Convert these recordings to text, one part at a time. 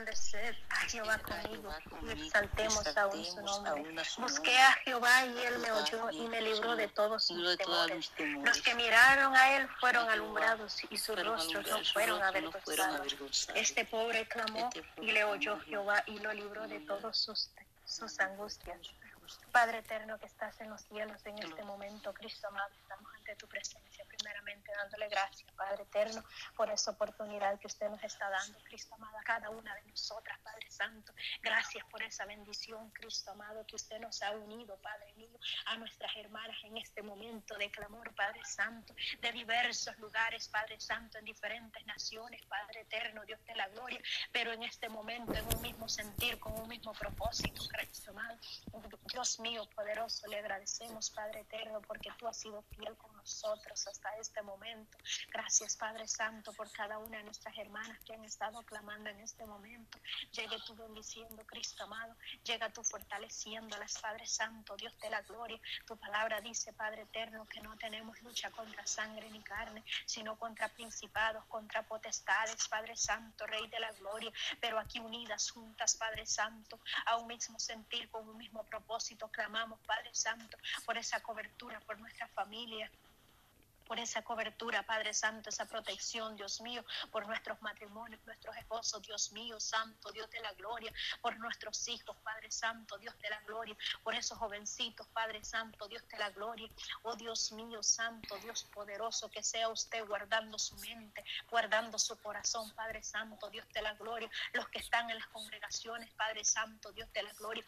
engrandecer a Jehová conmigo y exaltemos aún su nombre. Busqué a Jehová y él me oyó y me libró de todos sus temores. Los que miraron a él fueron alumbrados y sus rostros no fueron avergonzados. Este pobre clamó este y le oyó Jehová y lo libró de todos sus, sus angustias. Padre eterno que estás en los cielos en este momento, Cristo amado, estamos ante tu presencia, primeramente dándole gracias, Padre eterno, por esa oportunidad que usted nos está dando, Cristo amado, a cada una de nosotras, Padre Santo. Gracias por esa bendición, Cristo amado, que usted nos ha unido, Padre mío, a nuestras hermanas en este momento de clamor, Padre Santo, de diversos lugares, Padre Santo, en diferentes naciones, Padre eterno, Dios de la gloria, pero en este momento en un mismo sentir, con un mismo propósito, Cristo amado. Dios mío, poderoso, le agradecemos, Padre eterno, porque tú has sido fiel con nosotros hasta este momento. Gracias, Padre Santo, por cada una de nuestras hermanas que han estado clamando en este momento. Llegue tú bendiciendo, Cristo amado. Llega tú fortaleciéndolas, Padre Santo, Dios de la gloria. Tu palabra dice, Padre eterno, que no tenemos lucha contra sangre ni carne, sino contra principados, contra potestades, Padre Santo, Rey de la gloria. Pero aquí unidas, juntas, Padre Santo, a un mismo sentir, con un mismo propósito clamamos, Padre Santo, por esa cobertura, por nuestra familia por esa cobertura, Padre Santo, esa protección, Dios mío, por nuestros matrimonios, nuestros esposos, Dios mío, Santo, Dios de la gloria, por nuestros hijos, Padre Santo, Dios de la gloria, por esos jovencitos, Padre Santo, Dios de la gloria, oh Dios mío, Santo, Dios poderoso, que sea usted guardando su mente, guardando su corazón, Padre Santo, Dios de la gloria, los que están en las congregaciones, Padre Santo, Dios de la gloria,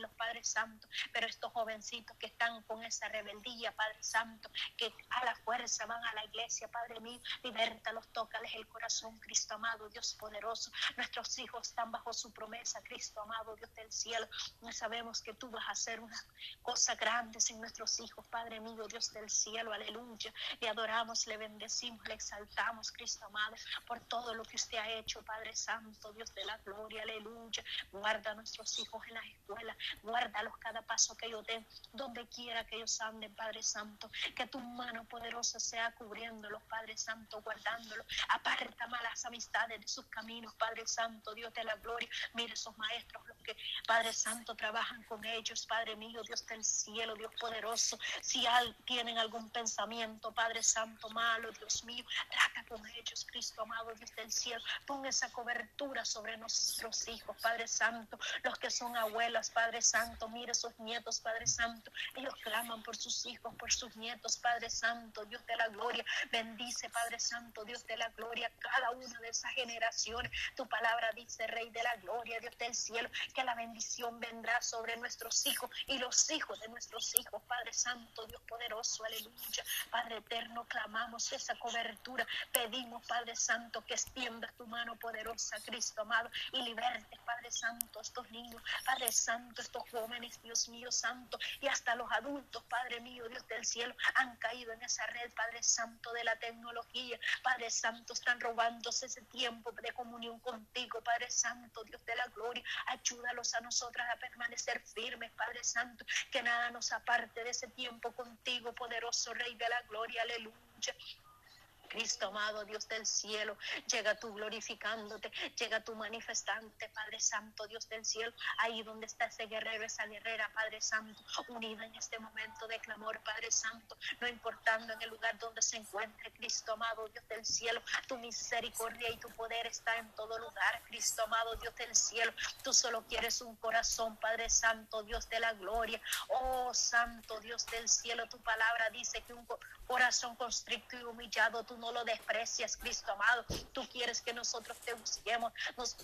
los Padre Santo, pero estos jovencitos que están con esa rebeldía, Padre Santo, que la fuerza, van a la iglesia, Padre mío, libértalos, tócales el corazón, Cristo amado, Dios poderoso. Nuestros hijos están bajo su promesa, Cristo amado, Dios del cielo. No sabemos que tú vas a hacer una cosa grande en nuestros hijos, Padre mío, Dios del cielo, aleluya. Le adoramos, le bendecimos, le exaltamos, Cristo amado, por todo lo que usted ha hecho, Padre Santo, Dios de la gloria, aleluya. Guarda a nuestros hijos en las escuelas, guárdalos cada paso que ellos den, donde quiera que ellos anden, Padre Santo, que tu mano poderosa sea cubriéndolos, Padre Santo, guardándolos. Aparta malas amistades de sus caminos, Padre Santo, Dios de la gloria. Mire esos maestros, los que, Padre Santo, trabajan con ellos, Padre mío, Dios del cielo, Dios poderoso. Si tienen algún pensamiento, Padre Santo, malo, Dios mío, trata con ellos, Cristo amado, Dios del cielo. Pon esa cobertura sobre nuestros hijos, Padre Santo, los que son abuelas, Padre Santo, mire esos nietos, Padre Santo. Ellos claman por sus hijos, por sus nietos, Padre Santo. Dios de la gloria. Bendice, Padre Santo, Dios de la gloria, cada una de esas generaciones. Tu palabra dice, Rey de la gloria, Dios del cielo, que la bendición vendrá sobre nuestros hijos y los hijos de nuestros hijos. Padre Santo, Dios poderoso, aleluya. Padre eterno, clamamos esa cobertura. Pedimos, Padre Santo, que extiendas tu mano poderosa, Cristo amado, y liberte, Padre Santo, estos niños, Padre Santo, estos jóvenes, Dios mío, Santo, y hasta los adultos, Padre mío, Dios del cielo, han caído en esa red, Padre Santo, de la tecnología. Padre Santo, están robándose ese tiempo de comunión contigo, Padre Santo, Dios de la gloria. Ayúdalos a nosotras a permanecer firmes, Padre Santo, que nada nos aparte de ese tiempo contigo, poderoso Rey de la gloria. Aleluya. Cristo amado, Dios del cielo, llega tú glorificándote, llega tú manifestante, Padre Santo, Dios del cielo, ahí donde está ese guerrero, esa guerrera, Padre Santo, unida en este momento de clamor, Padre Santo, no importando en el lugar donde se encuentre, Cristo amado, Dios del cielo, tu misericordia y tu poder está en todo lugar, Cristo amado, Dios del cielo, tú solo quieres un corazón, Padre Santo, Dios de la gloria, oh Santo, Dios del cielo, tu palabra dice que un corazón constricto y humillado, tú no lo desprecias, Cristo amado. Tú quieres que nosotros te busquemos.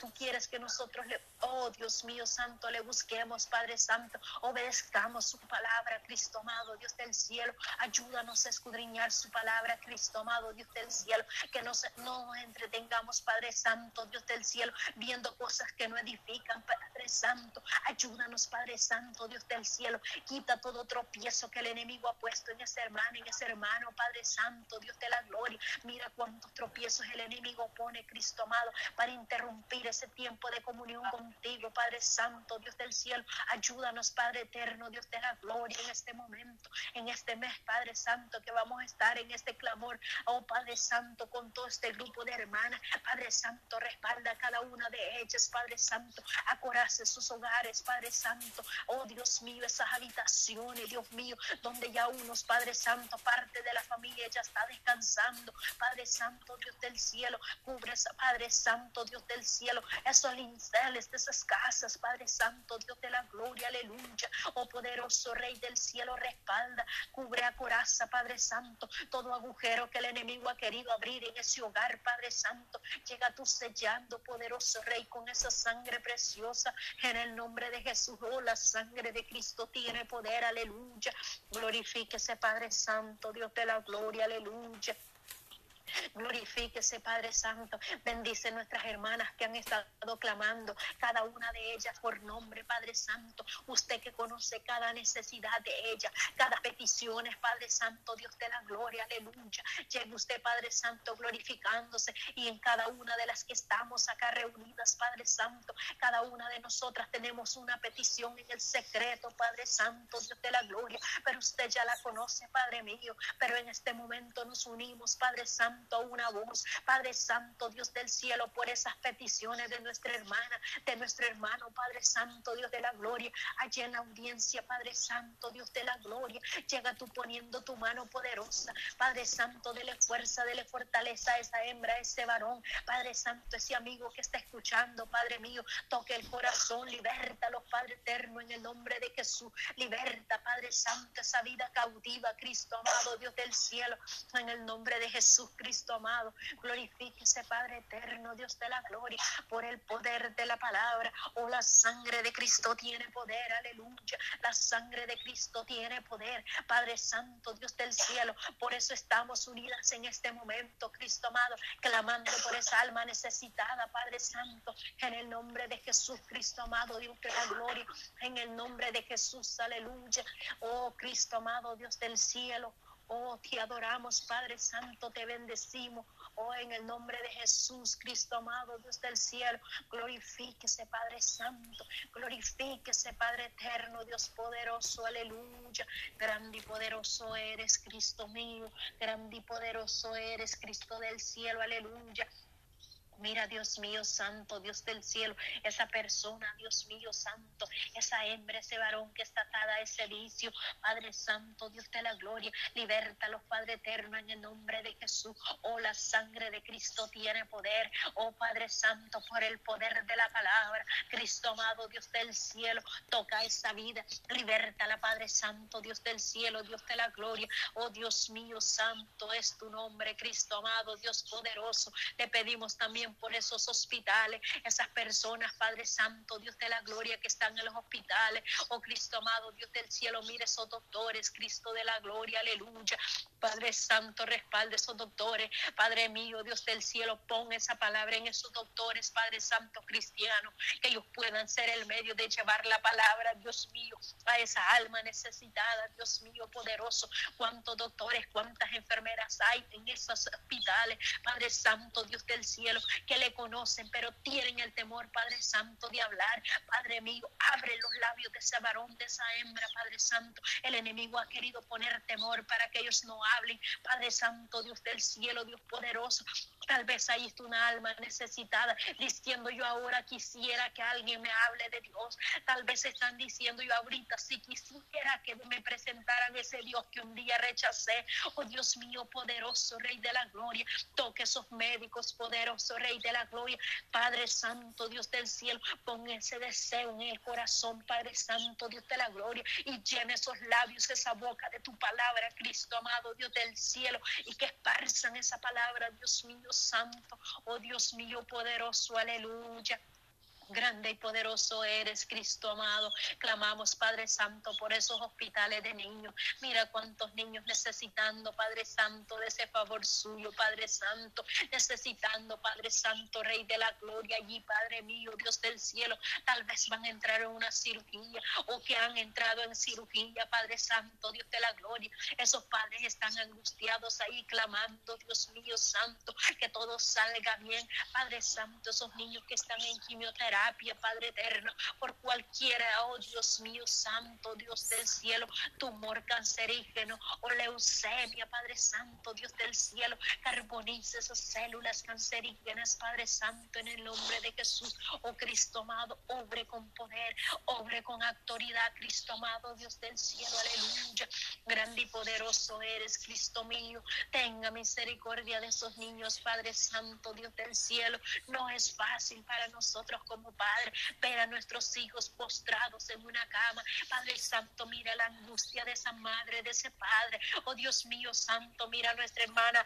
tú quieres que nosotros le, oh Dios mío santo, le busquemos, Padre Santo. Obedezcamos su palabra, Cristo amado, Dios del cielo. Ayúdanos a escudriñar su palabra, Cristo amado, Dios del cielo. Que no, no nos entretengamos, Padre Santo, Dios del cielo, viendo cosas que no edifican, Padre Santo. Ayúdanos, Padre Santo, Dios del cielo. Quita todo tropiezo que el enemigo ha puesto en ese hermano, en ese hermano, Padre Santo, Dios de la gloria. Mira cuántos tropiezos el enemigo pone, Cristo amado, para interrumpir ese tiempo de comunión contigo, Padre Santo, Dios del cielo. Ayúdanos, Padre eterno, Dios de la gloria, en este momento, en este mes, Padre Santo, que vamos a estar en este clamor. Oh, Padre Santo, con todo este grupo de hermanas. Padre Santo, respalda a cada una de ellas, Padre Santo. Acorace sus hogares, Padre Santo. Oh, Dios mío, esas habitaciones, Dios mío, donde ya unos, Padre Santo, parte de la familia ya está descansando. Padre Santo, Dios del cielo, cubre esa, Padre Santo, Dios del cielo, esos linceles de esas casas, Padre Santo, Dios de la gloria, aleluya. Oh, poderoso Rey del cielo, respalda, cubre a coraza, Padre Santo, todo agujero que el enemigo ha querido abrir en ese hogar, Padre Santo. Llega tú sellando, poderoso Rey, con esa sangre preciosa en el nombre de Jesús. Oh, la sangre de Cristo tiene poder, aleluya. Glorifíquese, Padre Santo, Dios de la gloria, aleluya. Glorifíquese, Padre Santo. Bendice nuestras hermanas que han estado clamando, cada una de ellas por nombre, Padre Santo. Usted que conoce cada necesidad de ellas, cada petición, Padre Santo, Dios de la gloria, aleluya. Llegue usted, Padre Santo, glorificándose y en cada una de las que estamos acá reunidas, Padre Santo, cada una de nosotras tenemos una petición en el secreto, Padre Santo, Dios de la gloria, pero usted ya la conoce, Padre mío, pero en este momento nos unimos, Padre Santo una voz, Padre Santo, Dios del cielo, por esas peticiones de nuestra hermana, de nuestro hermano, Padre Santo, Dios de la gloria, allá en la audiencia, Padre Santo, Dios de la gloria, llega tú poniendo tu mano poderosa, Padre Santo, dele fuerza, dele fortaleza a esa hembra, a ese varón, Padre Santo, ese amigo que está escuchando, Padre mío, toque el corazón, los Padre eterno, en el nombre de Jesús, liberta, Padre Santo, esa vida cautiva, Cristo amado, Dios del cielo, en el nombre de Jesús, amado. Glorifíquese, Padre eterno, Dios de la gloria, por el poder de la palabra. Oh, la sangre de Cristo tiene poder, aleluya. La sangre de Cristo tiene poder, Padre Santo, Dios del cielo. Por eso estamos unidas en este momento, Cristo amado, clamando por esa alma necesitada, Padre Santo, en el nombre de Jesús, Cristo amado, Dios de la gloria, en el nombre de Jesús, aleluya. Oh, Cristo amado, Dios del cielo. Oh, te adoramos, Padre Santo, te bendecimos. Oh, en el nombre de Jesús, Cristo amado, Dios del cielo, glorifíquese, Padre Santo, glorifíquese, Padre eterno, Dios poderoso, aleluya. Grande y poderoso eres, Cristo mío, grande y poderoso eres, Cristo del cielo, aleluya. Mira, Dios mío, santo, Dios del cielo, esa persona, Dios mío, santo, esa hembra, ese varón que está atada a ese vicio, Padre Santo, Dios de la gloria, libértalos, Padre eterno, en el nombre de Jesús. Oh, la sangre de Cristo tiene poder. Oh, Padre Santo, por el poder de la palabra, Cristo amado, Dios del cielo, toca esa vida, libértala, Padre Santo, Dios del cielo, Dios de la gloria. Oh, Dios mío, santo es tu nombre, Cristo amado, Dios poderoso. Le pedimos también por esos hospitales, esas personas, Padre Santo, Dios de la gloria que están en los hospitales. Oh Cristo amado, Dios del cielo, mire esos doctores, Cristo de la gloria, aleluya. Padre Santo, respalde esos doctores. Padre mío, Dios del cielo, pon esa palabra en esos doctores, Padre Santo cristiano, que ellos puedan ser el medio de llevar la palabra, Dios mío, a esa alma necesitada, Dios mío, poderoso. Cuántos doctores, cuántas enfermeras hay en esos hospitales, Padre Santo, Dios del cielo, que le conocen, pero tienen el temor, Padre Santo, de hablar. Padre mío, abre los labios de ese varón, de esa hembra, Padre Santo. El enemigo ha querido poner temor para que ellos no hablen. Padre Santo, Dios del cielo, Dios poderoso. Tal vez ahí está una alma necesitada diciendo yo ahora quisiera que alguien me hable de Dios. Tal vez están diciendo yo ahorita si quisiera que me presentaran ese Dios que un día rechacé. Oh Dios mío, poderoso Rey de la Gloria. Toque esos médicos, poderoso Rey de la Gloria. Padre Santo, Dios del cielo, pon ese deseo en el corazón, Padre Santo, Dios de la Gloria. Y llene esos labios, esa boca de tu palabra, Cristo amado, Dios del cielo. Y que esparzan esa palabra, Dios mío santo, oh Dios mío poderoso, aleluya. Grande y poderoso eres, Cristo amado. Clamamos, Padre Santo, por esos hospitales de niños. Mira cuántos niños necesitando, Padre Santo, de ese favor suyo, Padre Santo. Necesitando, Padre Santo, Rey de la Gloria, allí, Padre mío, Dios del cielo. Tal vez van a entrar en una cirugía o que han entrado en cirugía, Padre Santo, Dios de la Gloria. Esos padres están angustiados ahí, clamando, Dios mío, Santo, que todo salga bien. Padre Santo, esos niños que están en quimioterapia Padre eterno, por cualquiera, oh Dios mío, santo, Dios del cielo, tumor cancerígeno o leucemia, Padre Santo, Dios del cielo, carboniza esas células cancerígenas, Padre Santo, en el nombre de Jesús, oh Cristo amado, obre con poder, obre con autoridad, Cristo amado, Dios del cielo, aleluya, grande y poderoso eres, Cristo mío, tenga misericordia de esos niños, Padre Santo, Dios del cielo, no es fácil para nosotros como Padre, ver a nuestros hijos postrados en una cama. Padre Santo, mira la angustia de esa madre, de ese padre. Oh Dios mío Santo, mira a nuestra hermana.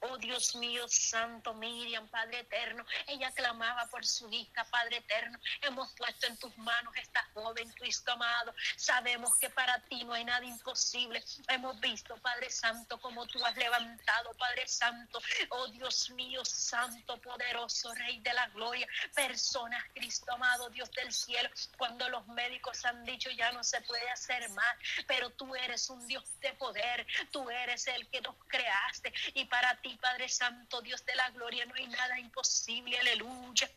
Oh Dios mío Santo, Miriam, Padre eterno. Ella clamaba por su hija, Padre eterno. Hemos puesto en tus manos esta joven, Cristo amado. Sabemos que para ti no hay nada imposible. Hemos visto, Padre Santo, como tú has levantado, Padre Santo. Oh Dios mío, Santo, poderoso, Rey de la gloria. Personas, Cristo amado, Dios del cielo, cuando los médicos han dicho ya no se puede hacer más, pero tú eres un Dios de poder, tú eres el que nos creaste y para ti, Padre Santo, Dios de la gloria, no hay nada imposible, aleluya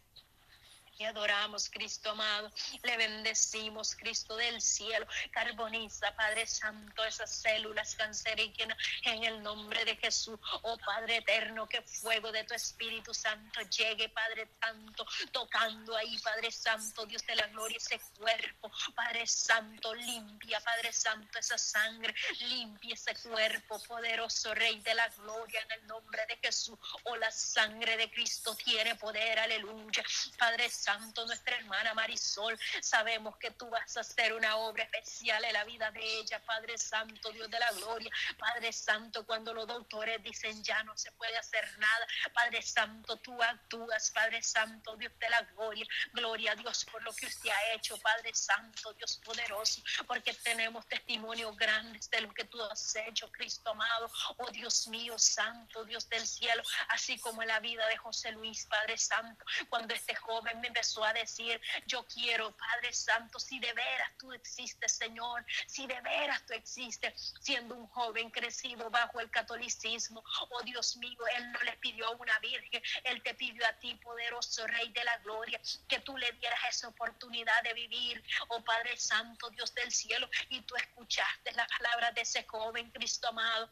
adoramos, Cristo amado. Le bendecimos, Cristo del cielo. Carboniza, Padre Santo, esas células cancerígenas en el nombre de Jesús. Oh Padre eterno, que fuego de tu Espíritu Santo llegue, Padre Santo, tocando ahí, Padre Santo, Dios de la gloria, ese cuerpo. Padre Santo, limpia, Padre Santo, esa sangre. Limpia ese cuerpo, poderoso Rey de la gloria, en el nombre de Jesús. Oh, la sangre de Cristo tiene poder, aleluya. Padre Santo Santo, nuestra hermana Marisol. Sabemos que tú vas a hacer una obra especial en la vida de ella, Padre Santo, Dios de la gloria. Padre Santo, cuando los doctores dicen ya no se puede hacer nada, Padre Santo, tú actúas, Padre Santo, Dios de la gloria. Gloria a Dios por lo que usted ha hecho, Padre Santo, Dios poderoso, porque tenemos testimonios grandes de lo que tú has hecho, Cristo amado. Oh Dios mío, Santo, Dios del cielo, así como en la vida de José Luis, Padre Santo, cuando este joven me empezó a decir, yo quiero, Padre Santo, si de veras tú existes, Señor, si de veras tú existes, siendo un joven crecido bajo el catolicismo, oh Dios mío, Él no le pidió a una virgen, Él te pidió a ti, poderoso Rey de la Gloria, que tú le dieras esa oportunidad de vivir, oh Padre Santo, Dios del cielo, y tú escuchaste las palabras de ese joven Cristo amado.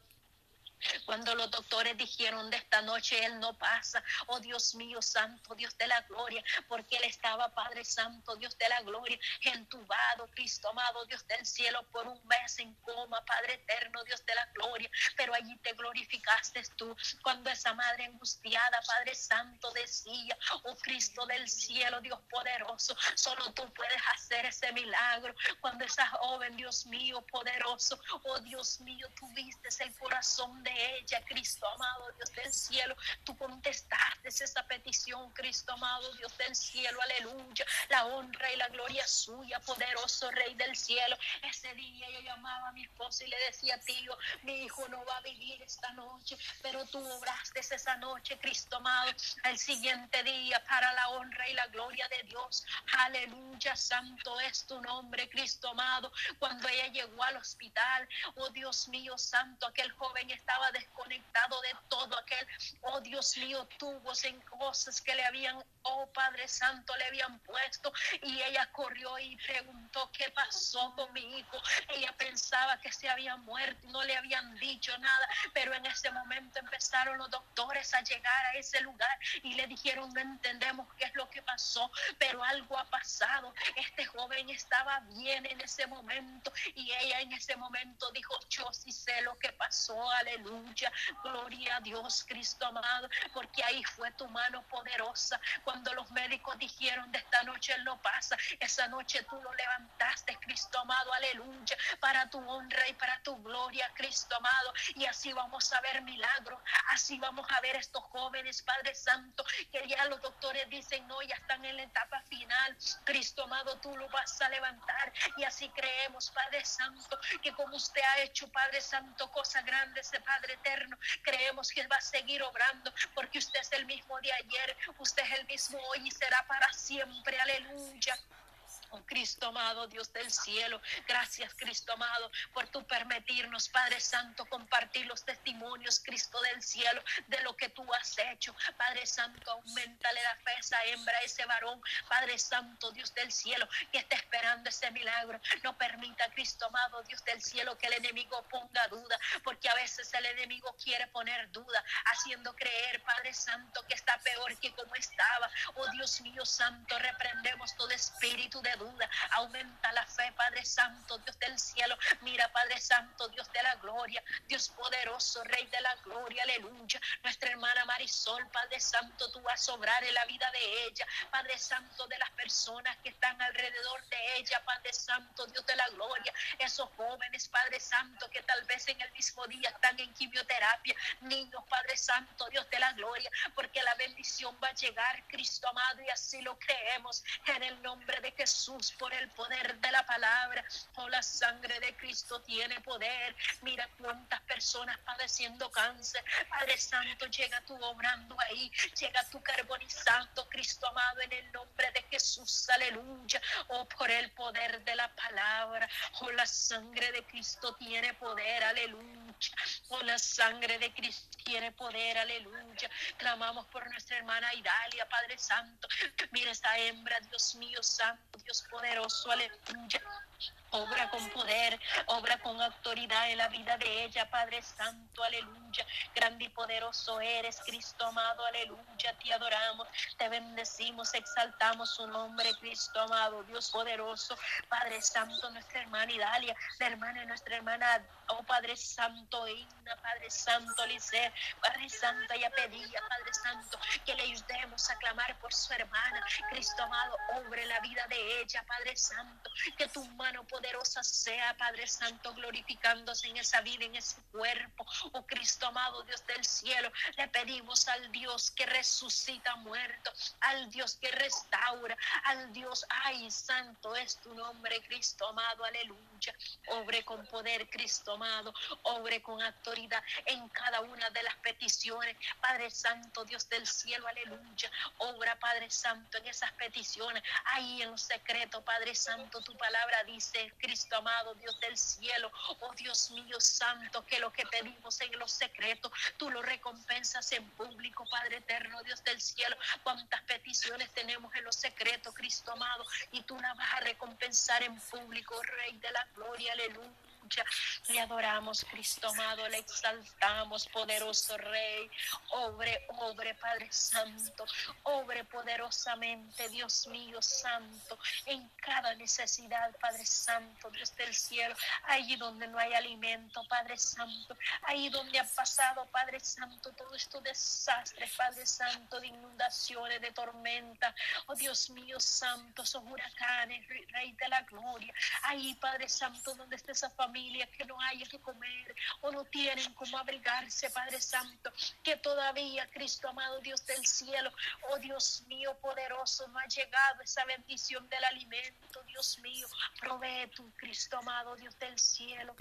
Cuando los doctores dijeron de esta noche Él no pasa, oh Dios mío, Santo, Dios de la gloria, porque Él estaba, Padre Santo, Dios de la gloria, entubado, Cristo amado, Dios del cielo, por un mes en coma, Padre eterno, Dios de la gloria, pero allí te glorificaste tú, cuando esa madre angustiada, Padre Santo, decía, oh Cristo del cielo, Dios poderoso, solo tú puedes hacer ese milagro, cuando esa joven, Dios mío, poderoso, oh Dios mío, tuviste el corazón de ella, Cristo amado, Dios del cielo. Tú contestaste esa petición, Cristo amado, Dios del cielo, aleluya. La honra y la gloria suya, poderoso Rey del cielo. Ese día yo llamaba a mi esposo y le decía, tío, mi hijo no va a vivir esta noche, pero tú obraste esa noche, Cristo amado, el siguiente día para la honra y la gloria de Dios. Aleluya, santo es tu nombre, Cristo amado. Cuando ella llegó al hospital, oh Dios mío, santo, aquel joven estaba desconectado de todo aquel, oh Dios mío, tubos en cosas que le habían, oh Padre Santo, le habían puesto. Y ella corrió y preguntó qué pasó con mi hijo. Ella pensaba que se había muerto, no le habían dicho nada, pero en ese momento empezaron los doctores a llegar a ese lugar y le dijeron, no entendemos qué es lo que pasó, pero algo ha pasado. Este joven estaba bien en ese momento y ella en ese momento dijo, yo sí sé lo que pasó, aleluya aleluya. Gloria a Dios, Cristo amado, porque ahí fue tu mano poderosa. Cuando los médicos dijeron de esta noche él no pasa, esa noche tú lo levantaste, Cristo amado, aleluya, para tu honra y para tu gloria, Cristo amado. Y así vamos a ver milagros, así vamos a ver estos jóvenes, Padre Santo, que ya los doctores dicen, no, ya están en la etapa final. Cristo amado, tú lo vas a levantar. Y así creemos, Padre Santo, que como usted ha hecho, Padre Santo, cosas grandes, de Padre eterno, creemos que va a seguir obrando, porque usted es el mismo de ayer, usted es el mismo hoy y será para siempre. Aleluya. Oh Cristo amado, Dios del cielo, gracias Cristo amado por tu permitirnos, Padre Santo, compartir los testimonios, Cristo del cielo, de lo que tú has hecho. Padre Santo, aumentale la fe a esa hembra, a ese varón, Padre Santo, Dios del cielo, que está esperando ese milagro. No permita, Cristo amado, Dios del cielo, que el enemigo ponga duda, porque a veces el enemigo quiere poner duda, haciendo creer, Padre Santo, que está peor que como estaba. Oh Dios mío Santo, reprendemos todo espíritu de duda. Aumenta la fe, Padre Santo, Dios del cielo. Mira, Padre Santo, Dios de la gloria, Dios poderoso, Rey de la gloria, aleluya. Nuestra hermana Marisol, Padre Santo, tú vas a sobrar en la vida de ella, Padre Santo, de las personas que están alrededor de ella, Padre Santo, Dios de la gloria. Esos jóvenes, Padre Santo, que tal vez en el mismo día están en quimioterapia, niños, Padre Santo, Dios de la gloria, porque la bendición va a llegar, Cristo amado, y así lo creemos en el nombre de Jesús por el poder de la palabra. Oh, la sangre de Cristo tiene poder. Mira cuántas personas padeciendo cáncer. Padre Santo, llega tú obrando ahí. Llega tú carbonizando, Cristo amado, en el nombre de Jesús. Aleluya. Oh, por el poder de la palabra. Oh, la sangre de Cristo tiene poder. Aleluya. Oh, la sangre de Cristo tiene poder. Aleluya. Clamamos por nuestra hermana Idalia, Padre Santo. Mira esta hembra, Dios mío, Santo, Dios poderoso, aleluya. Obra con poder, obra con autoridad en la vida de ella, Padre Santo, aleluya. Grande y poderoso eres, Cristo amado, aleluya. Te adoramos, te bendecimos, exaltamos su nombre, Cristo amado, Dios poderoso, Padre Santo, nuestra hermana Idalia, la hermana, nuestra hermana, oh Padre Santo, Inna, Padre Santo, Lice, Padre Santo, ella pedía, Padre Santo, que le ayudemos a clamar por su hermana, Cristo amado, obre la vida de ella, Padre Santo, que tu mano poderosa sea, Padre Santo, glorificándose en esa vida, en ese cuerpo. Oh Cristo amado, Dios del cielo, le pedimos al Dios que resucita muerto, al Dios que restaura, al Dios, ay, santo es tu nombre, Cristo amado, aleluya. Obre con poder, Cristo amado, obre con autoridad en cada una de las peticiones. Padre Santo, Dios del cielo, aleluya. Obra, Padre Santo, en esas peticiones, ahí en lo secreto, Padre Santo, tu palabra dice, Cristo amado, Dios del cielo, oh Dios mío santo, que lo que pedimos en los secretos, tú lo recompensas en público, Padre eterno, Dios del cielo. Cuántas peticiones tenemos en los secretos, Cristo amado, y tú la vas a recompensar en público, Rey de la gloria, aleluya. Le adoramos, Cristo amado, le exaltamos, poderoso Rey. Obre, obre, Padre Santo. Obre poderosamente, Dios mío, Santo, en cada necesidad, Padre Santo, Dios del cielo. Allí donde no hay alimento, Padre Santo. Ahí donde ha pasado, Padre Santo, todo esto desastre, Padre Santo, de inundaciones, de tormenta. Oh Dios mío, Santo, son huracanes, Rey de la gloria. Ahí, Padre Santo, donde está esa familia que no haya que comer o no tienen cómo abrigarse, Padre Santo, que todavía, Cristo amado Dios del cielo, oh Dios mío poderoso, no ha llegado esa bendición del alimento, Dios mío, provee tu Cristo amado Dios del cielo.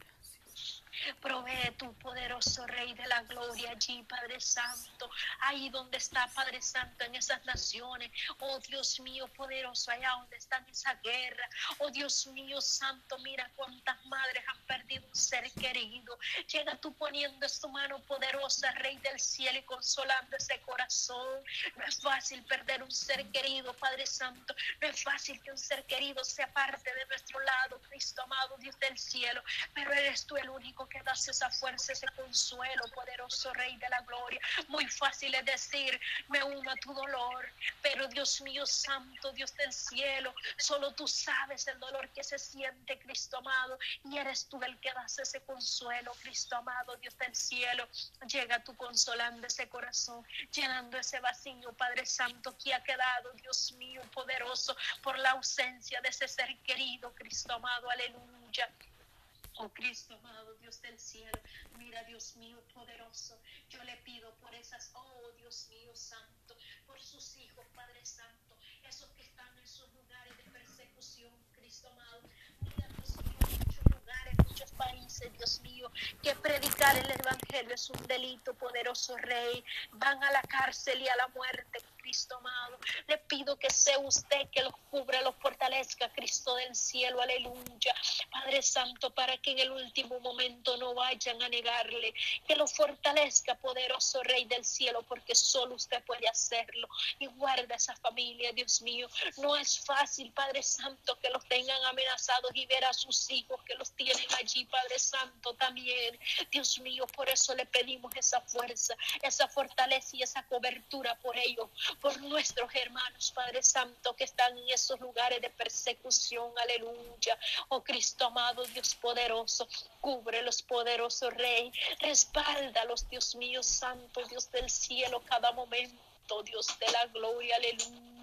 Provee tu poderoso Rey de la Gloria allí, Padre Santo, ahí donde está, Padre Santo, en esas naciones. Oh Dios mío, poderoso, allá donde está en esa guerra. Oh Dios mío, Santo, mira cuántas madres han perdido un ser querido. Llega tú poniendo su mano poderosa, Rey del cielo, y consolando ese corazón. No es fácil perder un ser querido, Padre Santo. No es fácil que un ser querido sea parte de nuestro lado, Cristo amado, Dios del cielo. Pero eres tú el único que das esa fuerza, ese consuelo, poderoso Rey de la Gloria. Muy fácil es decir, me uno a tu dolor, pero Dios mío santo, Dios del cielo, solo tú sabes el dolor que se siente, Cristo amado, y eres tú el que das ese consuelo, Cristo amado, Dios del cielo. Llega tú consolando ese corazón, llenando ese vacío, Padre Santo, que ha quedado, Dios mío, poderoso, por la ausencia de ese ser querido, Cristo amado, aleluya. Oh Cristo amado, Dios del cielo, mira Dios mío poderoso, yo le pido por esas, oh Dios mío santo, por sus hijos, Padre Santo, esos que están en sus lugares de persecución, Cristo amado, mira Dios mío, muchos lugares, muchos países, Dios mío, que predicar el Evangelio es un delito, poderoso Rey, van a la cárcel y a la muerte, Le pido que sea usted que los cubra, los fortalezca, Cristo del cielo, aleluya. Padre Santo, para que en el último momento no vayan a negarle, que lo fortalezca, poderoso Rey del cielo, porque solo usted puede hacerlo. Y guarda esa familia, Dios mío. No es fácil, Padre Santo, que los tengan amenazados y ver a sus hijos que los tienen allí, Padre Santo, también. Dios mío, por eso le pedimos esa fuerza, esa fortaleza y esa cobertura por ellos, por nuestros hermanos, Padre Santo, que están en esos lugares de persecución. Aleluya. Oh Cristo amado, Dios poderoso, cubre los poderosos Rey. Respáldalos, Dios mío, Santo, Dios del cielo, cada momento, Dios de la gloria. Aleluya.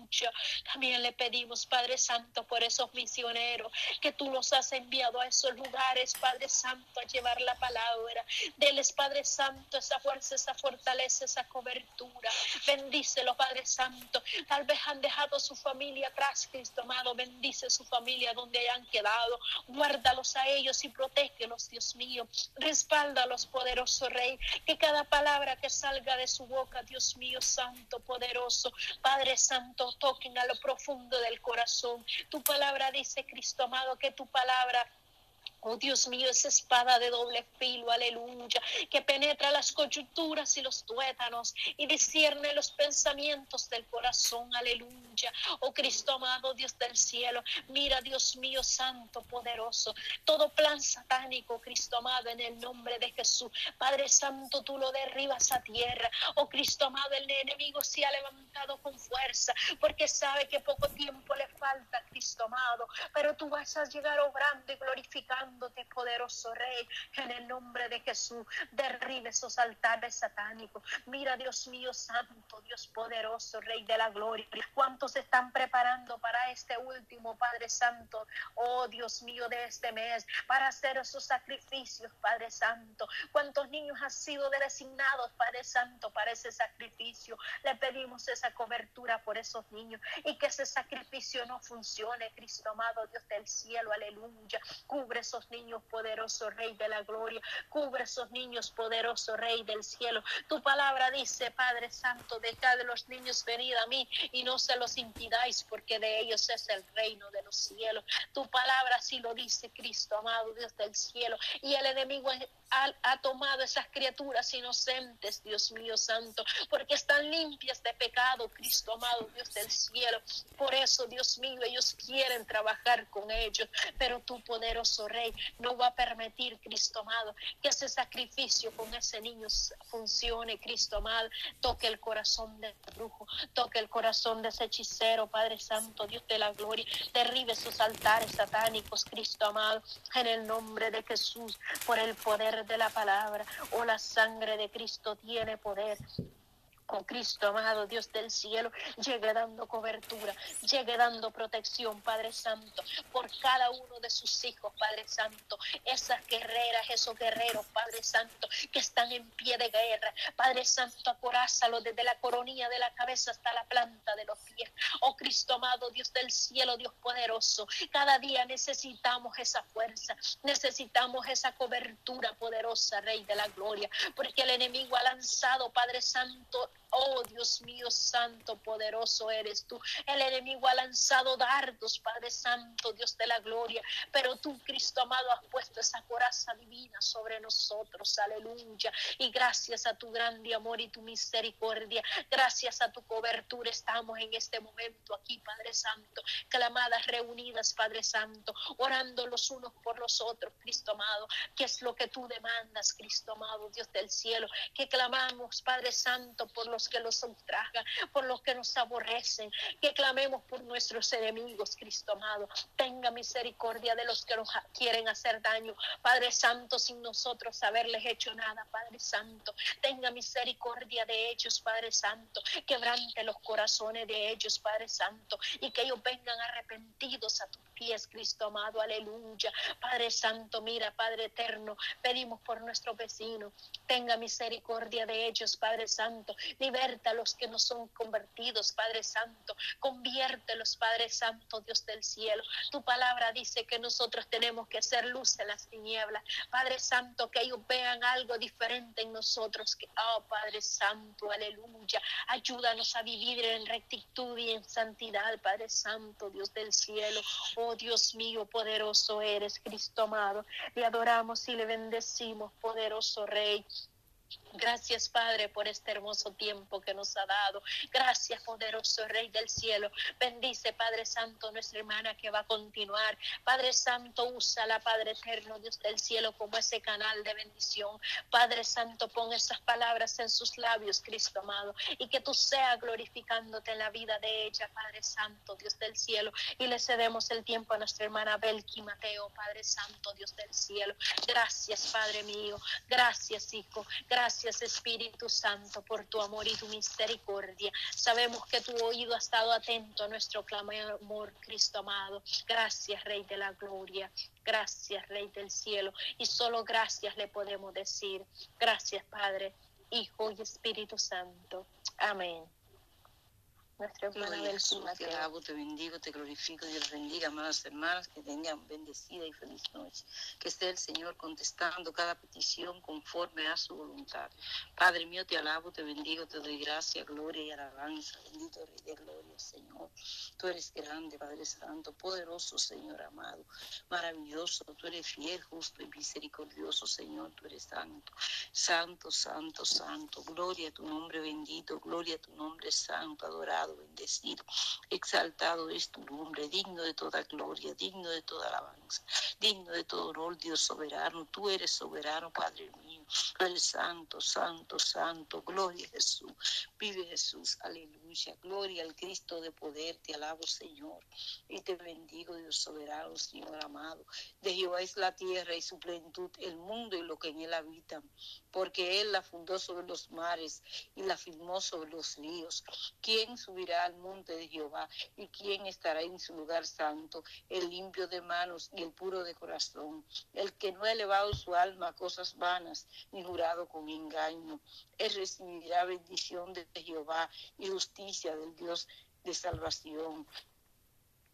También le pedimos, Padre Santo, por esos misioneros que tú los has enviado a esos lugares, Padre Santo, a llevar la palabra. Deles, Padre Santo, esa fuerza, esa fortaleza, esa cobertura. Bendícelo, Padre Santo. Tal vez han dejado su familia atrás, Cristo amado. Bendice su familia donde hayan quedado. Guárdalos a ellos y protégelos, Dios mío. Respáldalos, poderoso Rey. Que cada palabra que salga de su boca, Dios mío, Santo, poderoso, Padre Santo, toquen a lo profundo del corazón. Tu palabra dice, Cristo amado, que tu palabra Oh Dios mío, esa espada de doble filo, aleluya, que penetra las coyunturas y los tuétanos y discierne los pensamientos del corazón, aleluya. Oh Cristo amado, Dios del cielo, mira Dios mío, santo, poderoso, todo plan satánico, Cristo amado, en el nombre de Jesús. Padre Santo, tú lo derribas a tierra. Oh Cristo amado, el enemigo se ha levantado con fuerza porque sabe que poco tiempo le falta, Cristo amado, pero tú vas a llegar obrando y glorificando poderoso Rey, en el nombre de Jesús. Derribe esos altares satánicos. Mira, Dios mío, santo, Dios poderoso, Rey de la gloria. ¿Cuántos se están preparando para este último, Padre Santo? Oh, Dios mío, de este mes, para hacer esos sacrificios, Padre Santo. ¿Cuántos niños han sido designados, Padre Santo, para ese sacrificio? Le pedimos esa cobertura por esos niños y que ese sacrificio no funcione, Cristo amado, Dios del cielo, aleluya. Cubre esos niños, poderoso Rey de la gloria. Cubre esos niños, poderoso Rey del cielo. Tu palabra dice, Padre Santo, dejad de los niños venir a mí y no se los impidáis, porque de ellos es el reino de los cielos. Tu palabra sí lo dice, Cristo, amado Dios del cielo. Y el enemigo ha, ha tomado esas criaturas inocentes, Dios mío santo, porque están limpias de pecado, Cristo, amado Dios del cielo. Por eso, Dios mío, ellos quieren trabajar con ellos, pero tu poderoso Rey no va a permitir, Cristo amado, que ese sacrificio con ese niño funcione, Cristo amado. Toque el corazón del brujo, toque el corazón de ese hechicero, Padre Santo, Dios de la gloria. Derribe sus altares satánicos, Cristo amado, en el nombre de Jesús, por el poder de la palabra. Oh, la sangre de Cristo tiene poder con Cristo, amado Dios del cielo, llegue dando cobertura, llegue dando protección, Padre Santo, por cada uno de sus hijos, Padre Santo, esas guerreras, esos guerreros, Padre Santo, que están en pie de guerra, Padre Santo, acorázalo desde la coronilla de la cabeza hasta la planta de los pies. Oh Cristo amado, Dios del cielo, Dios poderoso, cada día necesitamos esa fuerza, necesitamos esa cobertura poderosa, Rey de la gloria, porque el enemigo ha lanzado, Padre Santo, Oh Dios mío, santo, poderoso eres tú. El enemigo ha lanzado dardos, Padre Santo, Dios de la gloria, pero tú, Cristo amado, has puesto esa coraza divina sobre nosotros. Aleluya. Y gracias a tu grande amor y tu misericordia, gracias a tu cobertura, estamos en este momento aquí, Padre Santo, clamadas, reunidas, Padre Santo, orando los unos por los otros, Cristo amado, que es lo que tú demandas, Cristo amado, Dios del cielo, que clamamos, Padre Santo, por los que los ultrajan, por los que nos aborrecen, que clamemos por nuestros enemigos, Cristo amado. Tenga misericordia de los que nos quieren hacer daño, Padre Santo, sin nosotros haberles hecho nada, Padre Santo. Tenga misericordia de ellos, Padre Santo. Quebrante los corazones de ellos, Padre Santo, y que ellos vengan arrepentidos a tus pies, Cristo amado, aleluya. Padre Santo, mira, Padre eterno, pedimos por nuestro vecino, tenga misericordia de ellos, Padre Santo, liberta a los que no son convertidos, Padre Santo, conviértelos, Padre Santo, Dios del cielo. Tu palabra dice que nosotros tenemos que ser luz en las tinieblas, Padre Santo, que ellos vean algo diferente en nosotros, que, oh Padre Santo, aleluya, ayúdanos a vivir en rectitud y en santidad, Padre Santo, Dios del cielo. Oh Dios mío, poderoso eres, Cristo amado. Le adoramos y le bendecimos, poderoso Rey. Gracias, Padre, por este hermoso tiempo que nos ha dado. Gracias, poderoso Rey del cielo. Bendice, Padre Santo, nuestra hermana que va a continuar. Padre Santo, úsala, Padre eterno, Dios del cielo, como ese canal de bendición. Padre Santo, pon esas palabras en sus labios, Cristo amado, y que tú seas glorificándote en la vida de ella, Padre Santo, Dios del cielo. Y le cedemos el tiempo a nuestra hermana Belki Mateo, Padre Santo, Dios del cielo. Gracias, Padre mío. Gracias, Hijo. Gracias Espíritu Santo por tu amor y tu misericordia. Sabemos que tu oído ha estado atento a nuestro clamor, Cristo amado. Gracias, Rey de la Gloria. Gracias, Rey del cielo. Y solo gracias le podemos decir. Gracias, Padre, Hijo y Espíritu Santo. Amén. Nuestra hermana Te alabo, te bendigo, te glorifico, Dios bendiga, amadas hermanas, que tengan bendecida y feliz noche. Que esté el Señor contestando cada petición conforme a su voluntad. Padre mío, te alabo, te bendigo, te doy gracia, gloria y alabanza. Bendito Rey de Gloria, Señor. Tú eres grande, Padre Santo, poderoso, Señor amado, maravilloso. Tú eres fiel, justo y misericordioso, Señor. Tú eres santo, santo, santo, santo. Gloria a tu nombre bendito, gloria a tu nombre santo, adorado bendecido, exaltado es tu nombre, digno de toda gloria, digno de toda alabanza, digno de todo honor, Dios soberano. Tú eres soberano, Padre mío. el santo, santo, santo. Gloria a Jesús. Vive Jesús. Gloria al Cristo de poder. Te alabo, Señor. Y te bendigo, Dios soberano, Señor amado. De Jehová es la tierra y su plenitud, el mundo y lo que en él habitan. Porque él la fundó sobre los mares y la firmó sobre los ríos. ¿Quién subirá al monte de Jehová y quién estará en su lugar santo? El limpio de manos y el puro de corazón. El que no ha elevado su alma a cosas vanas ni jurado con engaño. Él recibirá bendición de Jehová y justicia del Dios de salvación.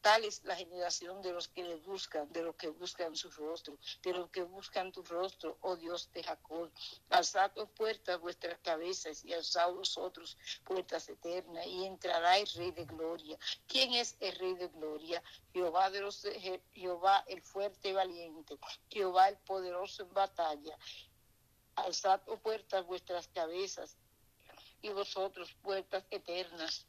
Tal es la generación de los que le buscan, de los que buscan su rostro, de los que buscan tu rostro, oh Dios de Jacob. Alzad puertas vuestras cabezas y alzad vosotros puertas eternas y entrará el Rey de Gloria. ¿Quién es el Rey de Gloria? Jehová, de los, Jehová el fuerte y valiente, Jehová el poderoso en batalla. Alzad puertas vuestras cabezas y vosotros puertas eternas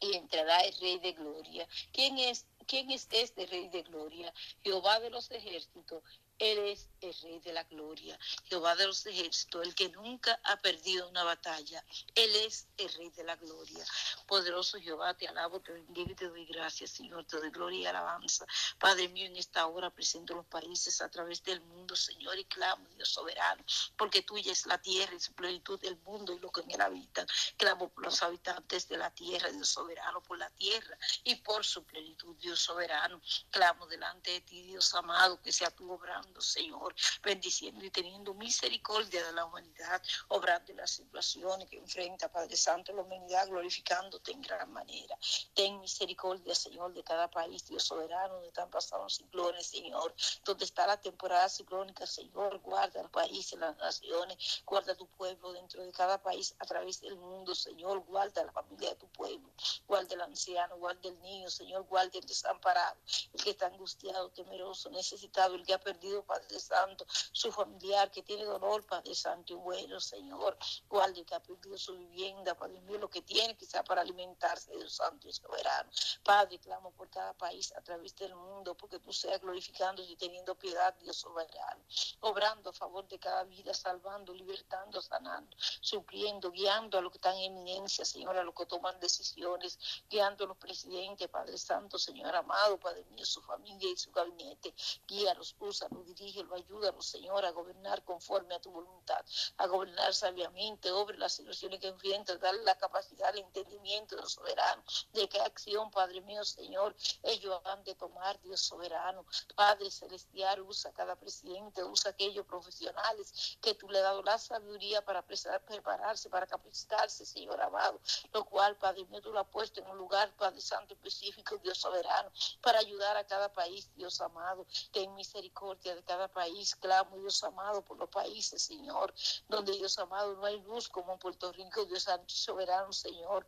y entrará el Rey de Gloria. ¿Quién es, quién es este Rey de Gloria? Jehová de los ejércitos, él es el Rey de la Gloria, Jehová de los ejércitos, el que nunca ha perdido una batalla. Él es el Rey de la Gloria. Poderoso Jehová, te alabo, te bendigo y te doy gracias, Señor. Te doy gloria y alabanza. Padre mío, en esta hora presento los países a través del mundo, Señor, y clamo, Dios soberano, porque tuya es la tierra y su plenitud del mundo y lo que en él habitan. Clamo por los habitantes de la tierra, Dios soberano, por la tierra y por su plenitud, Dios soberano. Clamo delante de ti, Dios amado, que sea tu obrando Señor, bendiciendo y teniendo misericordia de la humanidad, obrando en las situaciones que enfrenta, Padre Santo, la humanidad, glorificándote en gran manera. Ten misericordia, Señor, de cada país, Dios soberano, donde están pasando ciclones, Señor, donde está la temporada ciclónica, Señor, guarda el país, las naciones, guarda tu pueblo dentro de cada país a través del mundo, Señor, guarda la familia de tu pueblo, guarda el anciano, guarda el niño, Señor, guarda el desamparado, el que está angustiado, temeroso, necesitado, el que ha perdido, Padre Santo, su familiar, que tiene dolor, Padre Santo y bueno, Señor, guarda el que ha perdido su vivienda, Padre mío, lo que tiene quizá para alimentarse, Dios Santo y soberano. Padre, clamo por cada país a través del mundo, porque tú seas glorificando y teniendo piedad, Dios soberano, obrando a favor de cada vida, salvando, libertando, sanando, supliendo, guiando a los que están en eminencia, Señor, a los que toman decisiones, guiando a los presidentes, Padre Santo, Señor amado, Padre mío, su familia y su gabinete, guíalos, úsalos, dirígelos, ayúdalos, Señor, a gobernar conforme a tu voluntad, a gobernar sabiamente, obre las situaciones que enfrentan, darle la capacidad, el entendimiento de los soberanos, de qué acción, Padre mío, Señor, ellos han de tomar, Dios soberano, Padre celestial, usa cada presidente, usa aquellos profesionales que tú le has dado la sabiduría para prepararse, para capacitarse, Señor amado, lo cual, Padre mío, tú lo has puesto en un lugar, Padre Santo específico, Dios soberano, para ayudar a cada país, Dios amado. Ten misericordia de cada país, clamo, Dios amado, por los países, Señor, donde, Dios amado, no hay luz como en Puerto Rico, Dios Santo soberano, Señor.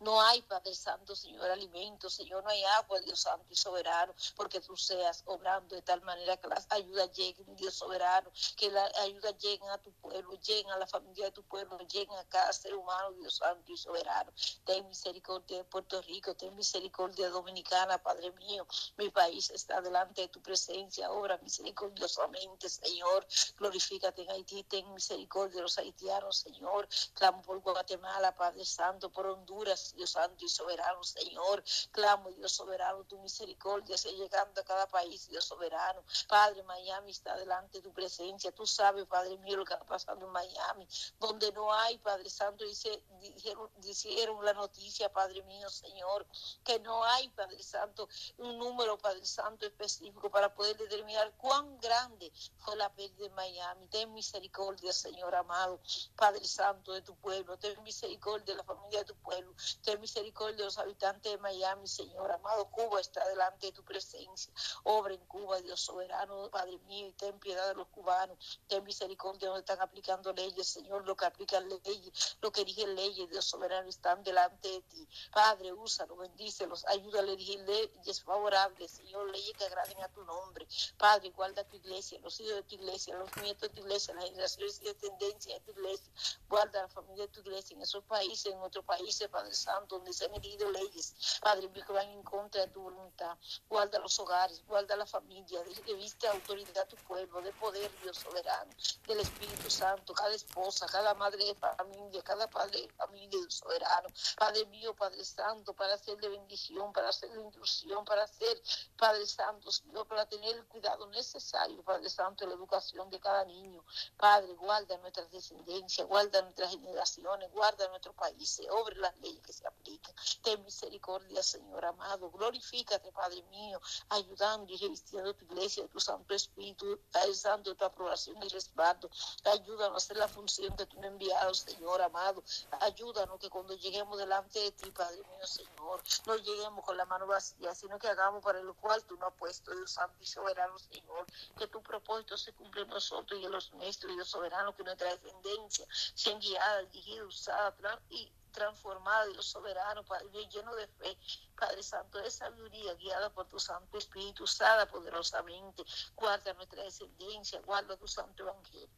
No hay, Padre Santo, Señor, alimento, Señor, no hay agua, Dios Santo y soberano, porque tú seas obrando de tal manera que las ayudas lleguen, Dios soberano, que las ayudas lleguen a tu pueblo, lleguen a la familia de tu pueblo, lleguen a cada ser humano, Dios Santo y soberano. Ten misericordia de Puerto Rico, ten misericordia dominicana, Padre mío. Mi país está delante de tu presencia, obra misericordiosamente, Señor. Glorifícate en Haití, ten misericordia de los haitianos, Señor. Clamo por Guatemala, Padre Santo, por Honduras Dios Santo y soberano, Señor. Clamo, Dios soberano, tu misericordia sea llegando a cada país, Dios soberano. Padre, Miami está delante de tu presencia. Tú sabes, Padre mío, lo que ha pasado en Miami, donde no hay, Padre Santo, dice, dijeron, dijeron la noticia, Padre mío, Señor, que no hay, Padre Santo, un número, Padre Santo, específico para poder determinar cuán grande fue la pérdida de Miami. Ten misericordia, Señor amado, Padre Santo de tu pueblo. Ten misericordia de la familia de tu pueblo. Ten misericordia de los habitantes de Miami, Señor. Amado, Cuba está delante de tu presencia. Obra en Cuba, Dios soberano, Padre mío, y ten piedad de los cubanos. Ten misericordia donde están aplicando leyes, Señor, lo que aplican leyes, lo que dirigen leyes, Dios soberano, están delante de ti. Padre, úsalo, bendícelos, ayúdale a dirigir leyes favorables, Señor, leyes que agraden a tu nombre. Padre, guarda tu iglesia, los hijos de tu iglesia, los nietos de tu iglesia, las generaciones y descendencias de tu iglesia. Guarda la familia de tu iglesia en esos países, en otros países, Padre Santo, donde se han herido leyes, Padre mío, que van en contra de tu voluntad. Guarda los hogares, guarda la familia, de viste autoridad a tu pueblo, de poder, Dios soberano, del Espíritu Santo, cada esposa, cada madre de familia, cada padre de familia, Dios soberano. Padre mío, Padre Santo, para hacer de bendición, para hacer de inclusión, para hacer, Padre Santo, Señor, para tener el cuidado necesario, Padre Santo, la educación de cada niño. Padre, guarda nuestras descendencias, guarda nuestras generaciones, guarda nuestro país, obre las leyes que se aplican. Ten misericordia, Señor amado. Glorifícate, Padre mío, ayudando y revistiendo tu iglesia tu Santo Espíritu, dando tu aprobación y respaldo. Ayúdanos a hacer la función que tú me enviado, Señor amado. Ayúdanos que cuando lleguemos delante de ti, Padre mío, Señor, no lleguemos con la mano vacía, sino que hagamos para lo cual tú nos has puesto, Dios Santo y soberano, Señor. Que tu propósito se cumpla en nosotros y en los nuestros, Dios soberano, que nuestra descendencia sea guiada, dirigida, usada y transformada, Dios soberano, Padre lleno de fe, Padre Santo, de sabiduría, guiada por tu Santo Espíritu, usada poderosamente. Guarda nuestra descendencia, guarda tu Santo Evangelio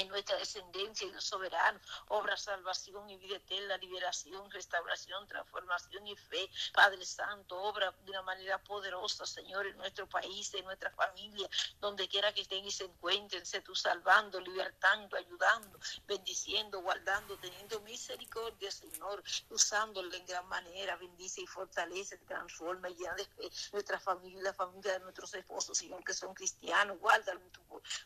en nuestra descendencia, Dios soberano, obra salvación y vida eterna, liberación, restauración, transformación y fe, Padre Santo, obra de una manera poderosa, Señor, en nuestro país, en nuestra familia, donde quiera que estén y se encuentren, sé tú salvando, libertando, ayudando, bendiciendo, guardando, teniendo misericordia, Señor, usándola en gran manera, bendice y fortalece, transforma y llena de fe nuestra familia, la familia de nuestros esposos, Señor, que son cristianos, guárdalo en tu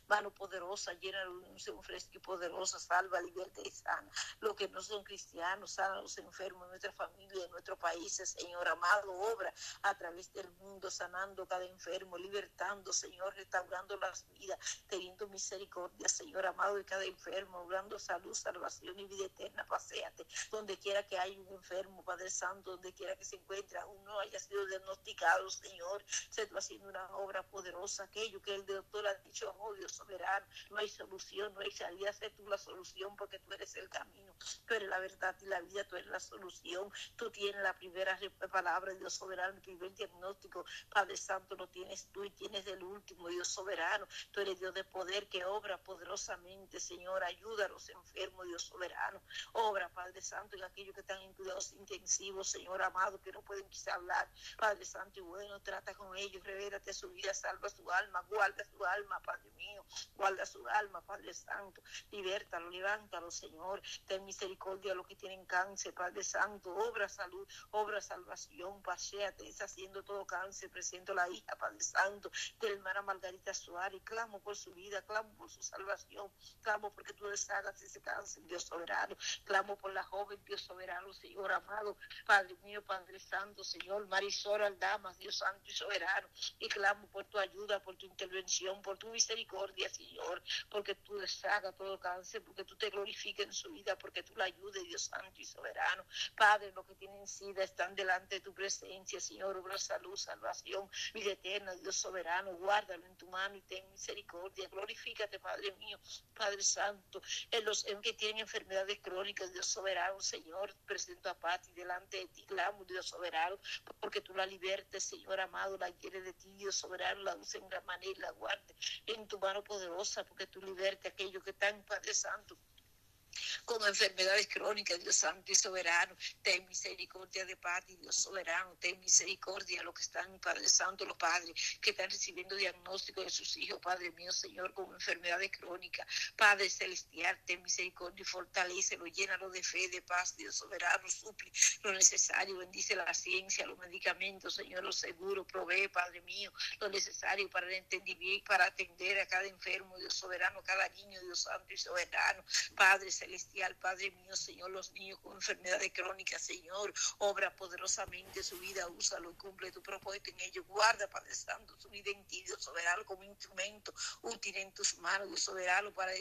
mano poderosa, llena de un fresca y poderosa, salva, liberta y sana. Los que no son cristianos, sana a los enfermos en nuestra familia, en nuestro país, Señor amado, obra a través del mundo, sanando cada enfermo, libertando, Señor, restaurando las vidas, teniendo misericordia, Señor amado, de cada enfermo, obrando salud, salvación y vida eterna. Paseate donde quiera que haya un enfermo, Padre Santo, donde quiera que se encuentre, aún no haya sido diagnosticado, Señor, se está haciendo una obra poderosa, aquello que el doctor ha dicho, oh Dios soberano, no hay solución, no hay salida, sé tú la solución porque tú eres el camino, tú eres la verdad y la vida, tú eres la solución, tú tienes la primera palabra, Dios soberano, el primer diagnóstico, Padre Santo, lo tienes tú y tienes el último, Dios soberano, tú eres Dios de poder que obra poderosamente, Señor, ayuda a los enfermos, Dios soberano, obra, Padre Santo, en aquellos que están en cuidados intensivos, Señor amado, que no pueden quizá hablar, Padre Santo y bueno, trata con ellos, revélate su vida, salva su alma, guarda su alma, Padre mío, guarda su alma, Padre Santo, libertalo, levántalo, Señor, ten misericordia a los que tienen cáncer, Padre Santo, obra salud, obra salvación, paseate, haciendo todo cáncer, presento la hija, Padre Santo, de hermana Margarita Suárez, clamo por su vida, clamo por su salvación, clamo porque tú deshagas ese cáncer, Dios soberano, clamo por la joven, Dios soberano, Señor amado, Padre mío, Padre Santo, Señor, Marisol Aldamas, Dios Santo y soberano, y clamo por tu ayuda, por tu intervención, por tu misericordia, Señor, porque tú deshagas todo cáncer, porque tú te glorifiques en su vida, porque tú la ayudes, Dios Santo y soberano. Padre, los que tienen sida están delante de tu presencia, Señor, obra salud, salvación, vida eterna, Dios soberano, guárdalo en tu mano y ten misericordia. Glorifícate, Padre mío, Padre Santo, en los que tienen enfermedades crónicas, Dios soberano, Señor, presento a Pati delante de ti, clamo, Dios soberano, porque tú la libertes, Señor amado, la quiere de ti, Dios soberano, la usa en gran manera y la guarde en tu mano poderosa, porque tú libertes que está en Padre Santo con enfermedades crónicas, Dios Santo y Soberano. Ten misericordia de Padre, Dios Soberano. Ten misericordia a los que están, Padre Santo, los padres que están recibiendo diagnóstico de sus hijos, Padre mío, Señor, con enfermedades crónicas. Padre Celestial, ten misericordia y fortalecelo, llénalo de fe, de paz, Dios Soberano, suple lo necesario, bendice la ciencia, los medicamentos, Señor, lo seguro, provee, Padre mío, lo necesario para el entendimiento, para atender a cada enfermo, Dios Soberano, cada niño, Dios Santo y Soberano. Padre celestial, Padre mío, Señor, los niños con enfermedades crónicas, Señor, obra poderosamente su vida, úsalo y cumple tu propósito en ellos. Guarda, Padre Santo, su identidad soberano como instrumento útil en tus manos, Dios soberano, para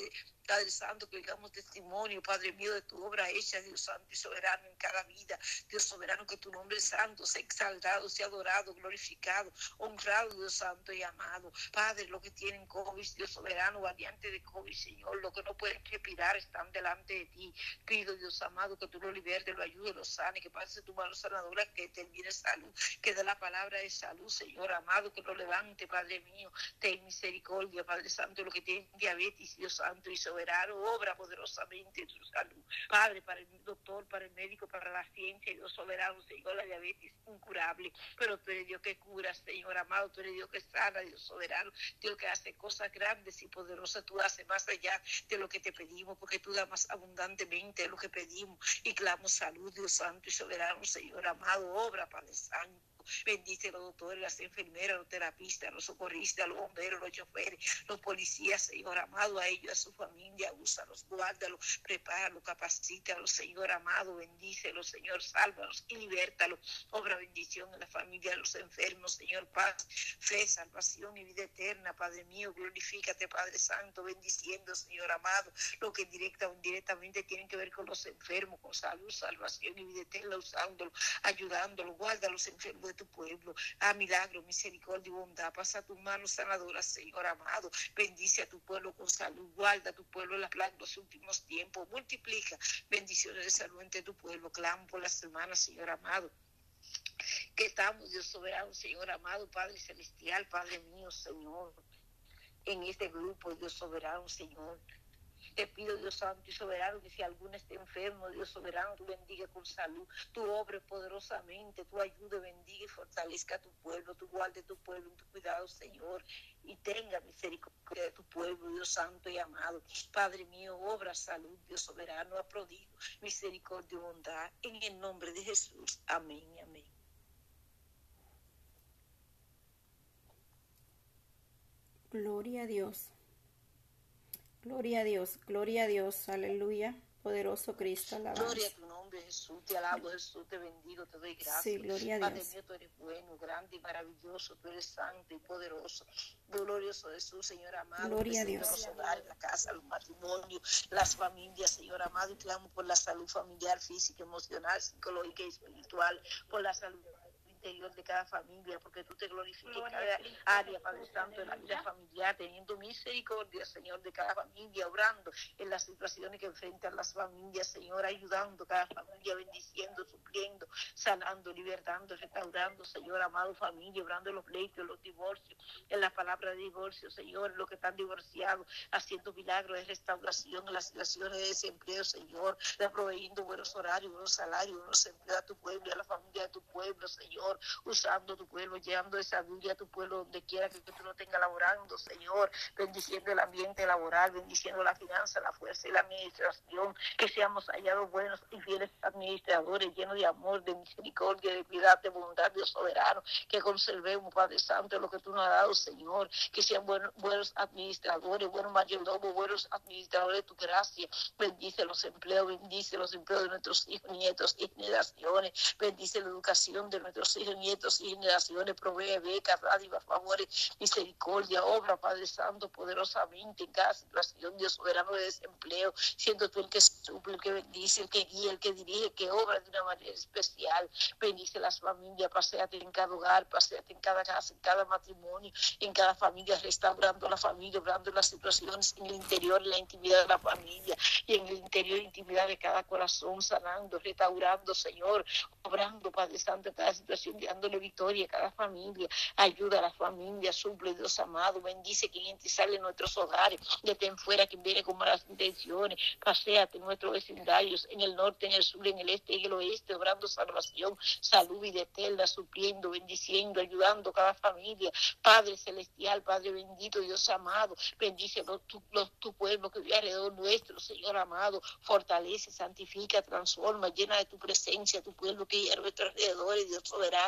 Padre Santo, que digamos testimonio, Padre mío, de tu obra hecha, Dios Santo y soberano en cada vida. Dios soberano, que tu nombre santo sea exaltado, sea adorado, glorificado, honrado, Dios Santo y amado. Padre, lo que tienen COVID, Dios soberano, variante de COVID, Señor, lo que no pueden respirar están delante de ti. Pido, Dios amado, que tú lo libertes, lo ayudes, lo sane, que pase tu mano sanadora, que termine salud, que dé la palabra de salud, Señor amado, que lo levante, Padre mío. Ten misericordia, Padre Santo, lo que tiene diabetes, Dios Santo y soberano, obra poderosamente tu salud. Padre, para el doctor, para el médico, para la ciencia, Dios soberano, Señor, la diabetes incurable, pero tú eres Dios que cura, Señor amado, tú eres Dios que sana, Dios soberano, Dios que hace cosas grandes y poderosas, tú haces más allá de lo que te pedimos, porque tú das abundantemente lo que pedimos y clamo salud, Dios Santo y soberano, Señor amado, obra, Padre Santo. Bendice a los doctores, las enfermeras, los terapistas, los socorristas, los bomberos, los choferes, los policías, Señor amado, a ellos, a su familia, úsalos, guárdalos, prepáralos, capacítalos, Señor amado, bendícelos, Señor, sálvalos y libértalos. Obra bendición en la familia de los enfermos, Señor, paz, fe, salvación y vida eterna, Padre mío, glorifícate, Padre Santo, bendiciendo, Señor amado, lo que directa o indirectamente tienen que ver con los enfermos, con salud, salvación y vida eterna, usándolo, ayudándolo, guarda los enfermos de tu pueblo. A milagro, misericordia y bondad. Pasa tu mano sanadora, Señor amado. Bendice a tu pueblo con salud. Guarda a tu pueblo en los últimos tiempos. Multiplica bendiciones de salud entre tu pueblo. Clamo por las hermanas, Señor amado que estamos, Dios soberano, Señor amado, Padre celestial, Padre mío, Señor, en este grupo, Dios soberano, Señor. Te pido, Dios Santo y Soberano, que si alguno está enfermo, Dios Soberano, tú bendiga con salud, tú obre poderosamente, tú ayude, bendiga y fortalezca a tu pueblo, tú guarde tu pueblo en tu cuidado, Señor, y tenga misericordia de tu pueblo, Dios Santo y amado. Padre mío, obra salud, Dios Soberano, a prodigio, misericordia y bondad, en el nombre de Jesús. Amén y amén. Gloria a Dios. Gloria a Dios, gloria a Dios, aleluya. Poderoso Cristo, alabanza. Gloria a tu nombre, Jesús. Te alabo, Jesús. Te bendigo, te doy gracias. Sí, gloria a Dios. Padre mío, tú eres bueno, grande y maravilloso. Tú eres santo y poderoso. Glorioso Jesús, Señor amado. Gloria a Dios. Los hogares, la casa, los matrimonios, las familias, Señor amado. Y clamo por la salud familiar, física, emocional, psicológica y espiritual. Por la salud interior de cada familia, porque tú te glorificas en cada área, Padre Santo, en la vida familiar, teniendo misericordia, Señor, de cada familia, obrando en las situaciones que enfrentan las familias, Señor, ayudando cada familia, bendiciendo, supliendo, sanando, libertando, restaurando, Señor, amado familia, obrando los pleitos, los divorcios, en la palabra de divorcio, Señor, los que están divorciados, haciendo milagros de restauración en las situaciones de desempleo, Señor, proveyendo buenos horarios, buenos salarios, buenos empleos a tu pueblo y a la familia de tu pueblo, Señor usando tu pueblo, llevando esa Biblia a tu pueblo donde quiera que, tú lo tengas laborando, Señor, bendiciendo el ambiente laboral, bendiciendo la finanza, la fuerza y la administración, que seamos hallados buenos y fieles administradores, llenos de amor, de misericordia, de piedad, de bondad, Dios soberano, que conservemos, Padre Santo, lo que tú nos has dado, Señor, que sean buenos, buenos administradores, buenos mayordomos, buenos administradores de tu gracia, bendice los empleos, bendice los empleos de nuestros hijos, nietos y generaciones, bendice la educación de nuestros hijos, nietos y generaciones, provee becas, dádivas, favores, misericordia, obra, Padre Santo, poderosamente en cada situación, Dios soberano de desempleo, siendo tú el que suple, el que bendice, el que guía, el que dirige, el que obra de una manera especial. Bendice las familias, paseate en cada hogar, paseate en cada casa, en cada matrimonio, en cada familia, restaurando la familia, obrando las situaciones en el interior, en la intimidad de la familia y en el interior, intimidad de cada corazón, sanando, restaurando, Señor, obrando, Padre Santo, en cada situación dándole victoria a cada familia, ayuda a la familia, suple Dios amado, bendice quien entra y sale en nuestros hogares, detén fuera quien viene con malas intenciones, paseate en nuestros vecindarios, en el norte, en el sur, en el este, en el oeste, obrando salvación, salud y de eterna, supliendo, bendiciendo, ayudando a cada familia, Padre celestial, Padre bendito, Dios amado, bendice tu, tu pueblo que vive alrededor nuestro, Señor amado, fortalece, santifica, transforma, llena de tu presencia, tu pueblo que vive a nuestros alrededores, Dios soberano,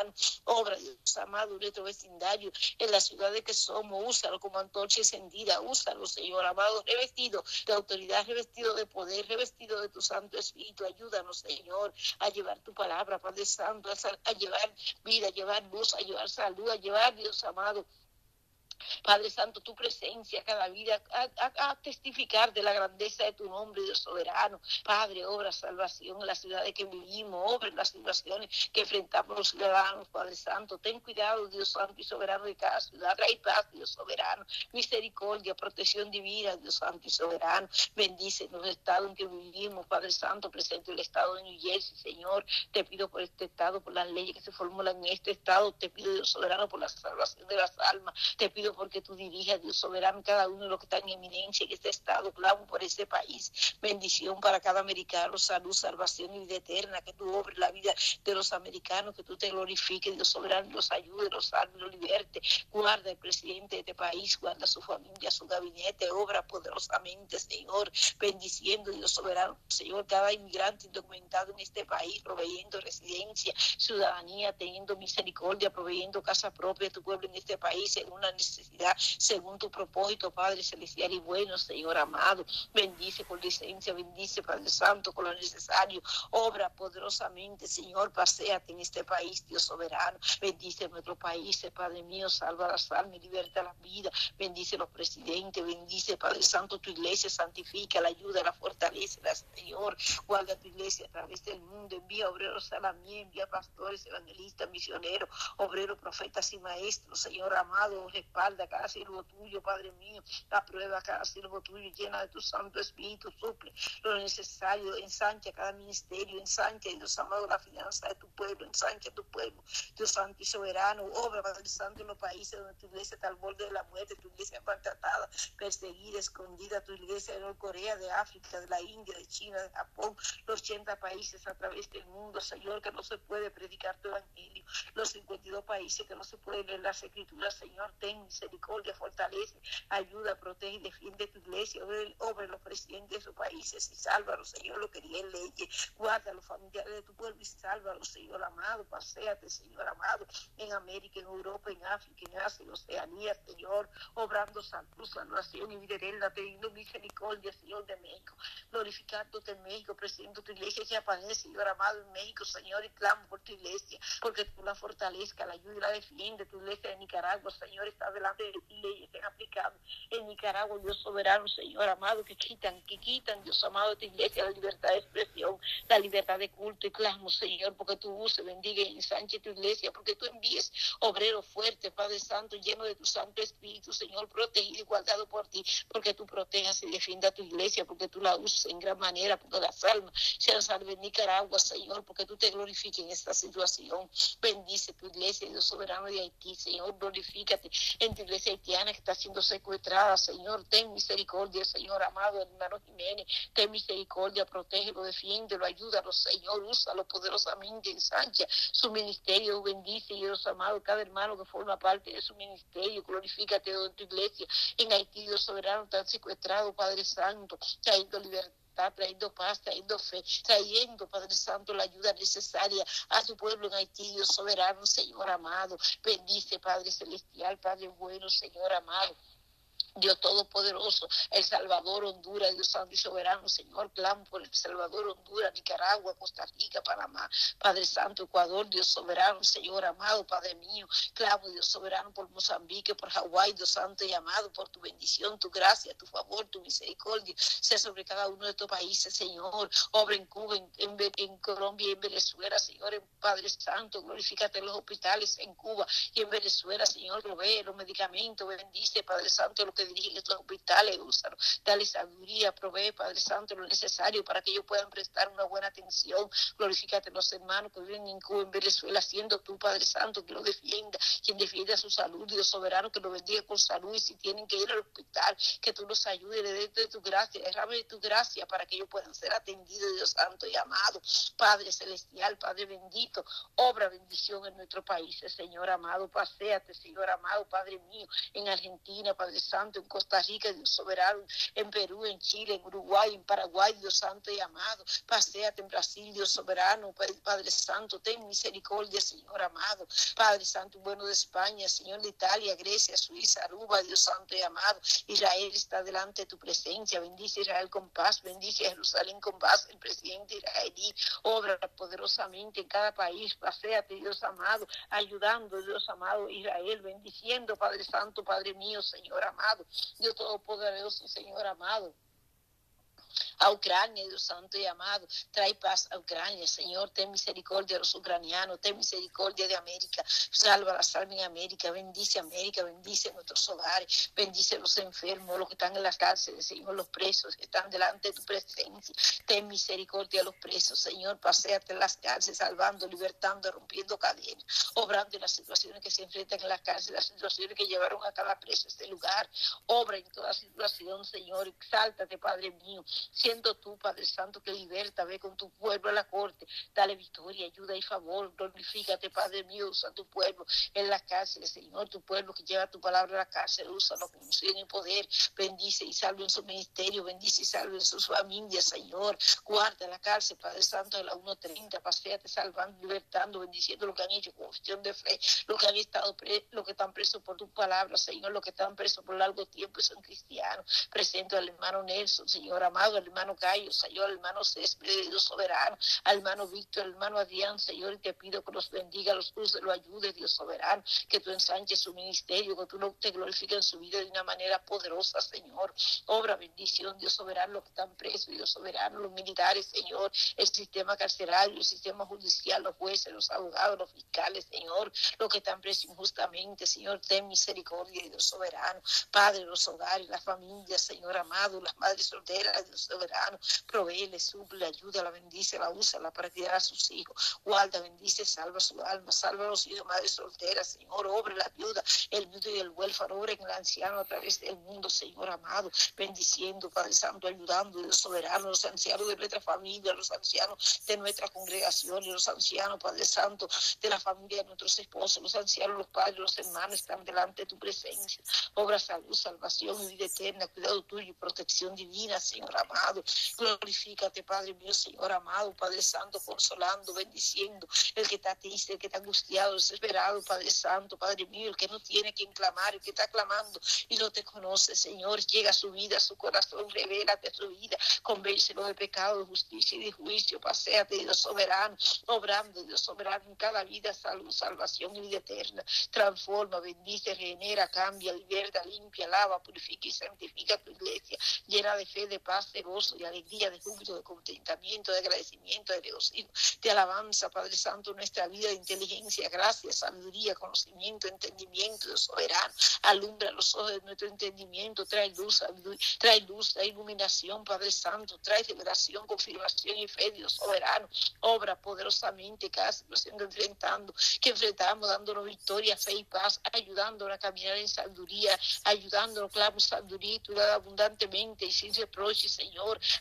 obra Dios amado, nuestro vecindario, en la ciudad de que somos, úsalo como antorcha encendida, úsalo, Señor amado, revestido de autoridad, revestido de poder, revestido de tu Santo Espíritu, ayúdanos, Señor, a llevar tu palabra, Padre Santo, a, a llevar vida, a llevar luz, a llevar salud, a llevar, Dios amado, Padre Santo, tu presencia cada vida, a, testificar de la grandeza de tu nombre, Dios soberano. Padre, obra salvación en la ciudad de que vivimos, obra en las situaciones que enfrentamos los ciudadanos, Padre Santo. Ten cuidado, Dios Santo y soberano de cada ciudad. Trae paz, Dios soberano. Misericordia, protección divina, Dios Santo y soberano. Bendice los estados en que vivimos, Padre Santo. Presente el estado de New Jersey, Señor. Te pido por este estado, por las leyes que se formulan en este estado. Te pido, Dios soberano, por la salvación de las almas. Te pido porque tú diriges, Dios soberano, cada uno de los que está en eminencia en este estado, clamo por este país, bendición para cada americano, salud, salvación y vida eterna, que tú obres la vida de los americanos, que tú te glorifiques, Dios soberano, los ayude, los salve, los liberte, guarda el presidente de este país, guarda su familia, su gabinete, obra poderosamente, Señor, bendiciendo, Dios soberano, Señor, cada inmigrante indocumentado en este país, proveyendo residencia, ciudadanía, teniendo misericordia, proveyendo casa propia a tu pueblo en este país, en una necesidad según tu propósito, Padre celestial y bueno, Señor amado. Bendice con licencia, bendice, Padre Santo, con lo necesario. Obra poderosamente, Señor, paséate en este país, Dios soberano. Bendice nuestro país, Padre mío, salva las almas liberta la vida. Bendice los presidentes, bendice, Padre Santo, tu iglesia, santifica, la ayuda, la fortalece, la Señor. Guarda tu iglesia a través del mundo, envía obreros a la mía, envía pastores, evangelistas, misioneros, obreros, profetas y maestros, Señor amado, respalda a cada siervo tuyo, Padre mío. Aprueba cada siervo tuyo, llena de tu Santo Espíritu, suple lo necesario, ensancha cada ministerio, ensancha, Dios amado, la finanza de tu pueblo, ensancha tu pueblo, Dios Santo y soberano, obra, Padre Santo, en los países donde tu iglesia está al borde de la muerte, tu iglesia maltratada, perseguida, escondida, tu iglesia de Corea, de África, de la India, de China, de Japón, los 80 países a través del mundo, Señor, que no se puede predicar tu evangelio, los 52 22 países que no se pueden leer las escrituras, Señor, ten misericordia, fortalece, ayuda, protege y defiende tu iglesia, obra los presidentes de esos países y sálvalos, Señor, lo que en leyes, guarda a los familiares de tu pueblo y sálvalos, Señor amado, paséate, Señor amado, en América, en Europa, en África, en Asia, en Oceanía, Señor, obrando salud, salvación y vida teniendo misericordia, Señor de México, glorificándote en México, presidiendo tu iglesia que aparece, Señor amado, en México, Señor, y clamo por tu iglesia, porque tú la fortalezca, la ayuda y la defiende, tu iglesia de Nicaragua, Señor, está de ti, leyes que han aplicado en Nicaragua, Dios soberano, Señor amado, que quitan, que quitan, Dios amado, de tu iglesia, la libertad de expresión, la libertad de culto y clamo, Señor, porque tú uses, bendiga y ensanche tu iglesia, porque tú envíes obreros fuertes, Padre Santo, lleno de tu Santo Espíritu, Señor, protegido y guardado por ti, porque tú protejas y defienda tu iglesia, porque tú la uses en gran manera, porque las almas sean salvas en Nicaragua, Señor, porque tú te glorifiques en esta situación. Bendice tu iglesia, Dios soberano de Haití, Señor, glorifícate en tu iglesia haitiana que está siendo secuestrada, Señor, ten misericordia, Señor amado, hermano Jiménez, ten misericordia, protégelo, defiéndelo, ayúdalo, Señor, úsalo poderosamente, ensancha su ministerio, bendice, Dios amado, cada hermano que forma parte de su ministerio, glorifícate en tu iglesia, en Haití, Dios soberano, tan secuestrado, Padre Santo, trayendo libertad trayendo paz, trayendo fe, trayendo, Padre Santo, la ayuda necesaria a tu pueblo en Haití, Dios soberano, Señor amado. Bendice, Padre Celestial, Padre bueno, Señor amado. Dios Todopoderoso, El Salvador, Honduras, Dios Santo y Soberano, Señor, clamo por El Salvador, Honduras, Nicaragua, Costa Rica, Panamá, Padre Santo, Ecuador, Dios Soberano, Señor amado, Padre mío, clamo, Dios Soberano, por Mozambique, por Hawái, Dios Santo y amado, por tu bendición, tu gracia, tu favor, tu misericordia, sea sobre cada uno de estos países, Señor, obra en Cuba, en, en, Colombia en Venezuela, Señor, en Padre Santo, glorifícate en los hospitales en Cuba y en Venezuela, Señor, provee los medicamentos, bendice, Padre Santo, lo que dirigen estos hospitales, úsalo, dale sabiduría, provee, Padre Santo, lo necesario para que ellos puedan prestar una buena atención. Glorifícate los hermanos que viven en Cuba, en Venezuela, siendo tú, Padre Santo, que lo defienda, quien defienda su salud, Dios soberano, que lo bendiga con salud, y si tienen que ir al hospital, que tú los ayudes, le des de tu gracia, derrame de tu gracia para que ellos puedan ser atendidos, Dios Santo y amado, Padre Celestial, Padre bendito, obra bendición en nuestro país, Señor amado, paséate, Señor amado, Padre mío, en Argentina, Padre Santo, en Costa Rica, Dios soberano, en Perú, en Chile, en Uruguay, en Paraguay, Dios santo y amado. Paseate en Brasil, Dios soberano, Padre Santo, ten misericordia, Señor amado. Padre Santo, bueno de España, Señor de Italia, Grecia, Suiza, Aruba, Dios santo y amado. Israel está delante de tu presencia. Bendice Israel con paz, bendice Jerusalén con paz, el presidente israelí. Obra poderosamente en cada país. Paseate, Dios amado, ayudando, Dios amado, Israel, bendiciendo, Padre Santo, Padre mío, Señor amado. Dios Todopoderoso, Señor amado a Ucrania, Dios Santo y amado. Trae paz a Ucrania, Señor. Ten misericordia de los ucranianos, ten misericordia de América. Salva la salva en América. Bendice América, bendice nuestros hogares, bendice los enfermos, los que están en las cárceles, Señor, los presos que están delante de tu presencia. Ten misericordia de los presos, Señor. Paseate en las cárceles, salvando, libertando, rompiendo cadenas, obrando en las situaciones que se enfrentan en las cárceles, las situaciones que llevaron a cada preso a este lugar. Obra en toda situación, Señor. Exáltate, Padre mío siendo tú, Padre Santo, que liberta, ve con tu pueblo a la corte, dale victoria, ayuda y favor, glorifícate, Padre mío, usa tu pueblo en la cárcel, Señor, tu pueblo que lleva tu palabra a la cárcel, úsalo con unción y poder, bendice y salve en su ministerio, bendice y salve en sus familias, Señor, guarda la cárcel, Padre Santo, de la 1.30, paséate salvando, libertando, bendiciendo lo que han hecho con cuestión de fe, lo que han estado, pre lo que están presos por tu palabra, Señor, lo que están presos por largo tiempo y son cristianos, presento al hermano Nelson, Señor amado, al hermano Gallo, Señor, al hermano Césped, Dios soberano, al hermano Víctor, al hermano Adrián, Señor, te pido que los bendiga, los use, lo ayude, Dios soberano, que tú ensanches su ministerio, que tú no te glorifiques en su vida de una manera poderosa, Señor. Obra bendición, Dios soberano, los que están presos, Dios soberano, los militares, Señor, el sistema carcerario, el sistema judicial, los jueces, los abogados, los fiscales, Señor, los que están presos injustamente, Señor, ten misericordia, Dios soberano. Padre, los hogares, las familias, Señor amado, las madres solteras, Dios soberano soberano. Proveele, suple, ayuda, la bendice, la usa, la para a sus hijos. Guarda, bendice, salva su alma, salva a los hijos, madres solteras, Señor, obre la ayuda, el viudo y el huérfano, obre en el anciano a través del mundo, Señor amado, bendiciendo, Padre Santo, ayudando, Dios soberano, los ancianos de nuestra familia, los ancianos de nuestra congregación los ancianos, Padre Santo, de la familia de nuestros esposos, los ancianos, los padres, los hermanos están delante de tu presencia. Obra salud, salvación vida eterna, cuidado tuyo y protección divina, Señor amado. Glorifícate, Padre mío, Señor amado, Padre Santo, consolando, bendiciendo, el que está triste, el que está angustiado, desesperado, Padre Santo, Padre mío, el que no tiene quien clamar, el que está clamando y no te conoce, Señor, llega a su vida, a su corazón, revélate su vida, convéncelo de pecado, de justicia y de juicio, paséate, Dios soberano, obrando, Dios soberano, en cada vida, salud, salvación y vida eterna, transforma, bendice, regenera, cambia, liberta, limpia, lava, purifica y santifica tu iglesia, llena de fe, de paz, de gozo, de alegría, de júbilo, de contentamiento, de agradecimiento, de regocijo, de alabanza, Padre Santo, nuestra vida de inteligencia, gracia, sabiduría, conocimiento, entendimiento, de soberano, alumbra los ojos de nuestro entendimiento, trae luz, trae luz, trae iluminación, Padre Santo, trae revelación, confirmación y fe, Dios soberano, obra poderosamente cada situación que enfrentando, que enfrentamos, dándonos victoria, fe y paz, ayudándonos a caminar en sabiduría, ayudándonos, claro, sabiduría y abundantemente y sin reproche, Señor,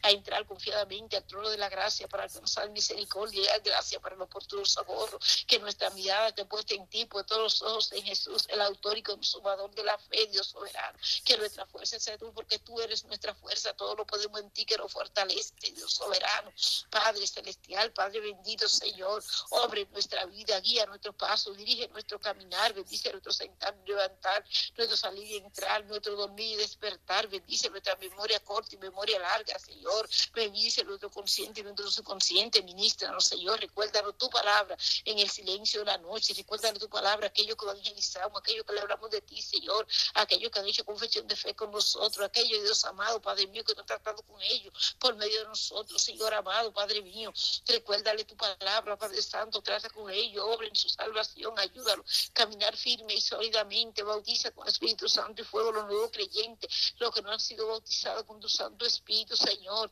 a entrar confiadamente al trono de la gracia para alcanzar misericordia y gracia para el oportuno socorro, que nuestra mirada te puesta en ti, por todos los ojos en Jesús, el autor y consumador de la fe, Dios soberano, que nuestra fuerza sea tú, porque tú eres nuestra fuerza, todo lo podemos en ti que nos fortalece, Dios soberano, Padre celestial, Padre bendito, Señor, obre nuestra vida, guía nuestro paso, dirige nuestro caminar, bendice nuestro sentar, levantar, nuestro salir y entrar, nuestro dormir y despertar, bendice nuestra memoria corta y memoria larga, Señor, bendice nuestro consciente y nuestro subconsciente, ministranos, Señor, recuérdanos tu palabra en el silencio de la noche, recuérdanos tu palabra, aquello que evangelizamos, aquello que le hablamos de ti, Señor, aquellos que han hecho confesión de fe con nosotros, aquellos, Dios amado, Padre mío, que no tratado con ellos por medio de nosotros, Señor amado, Padre mío, recuérdale tu palabra, Padre Santo, trata con ellos, obra en su salvación, ayúdalo, caminar firme y sólidamente, bautiza con Espíritu Santo y fuego los nuevos creyentes, los que no han sido bautizados con tu Santo Espíritu, Señor.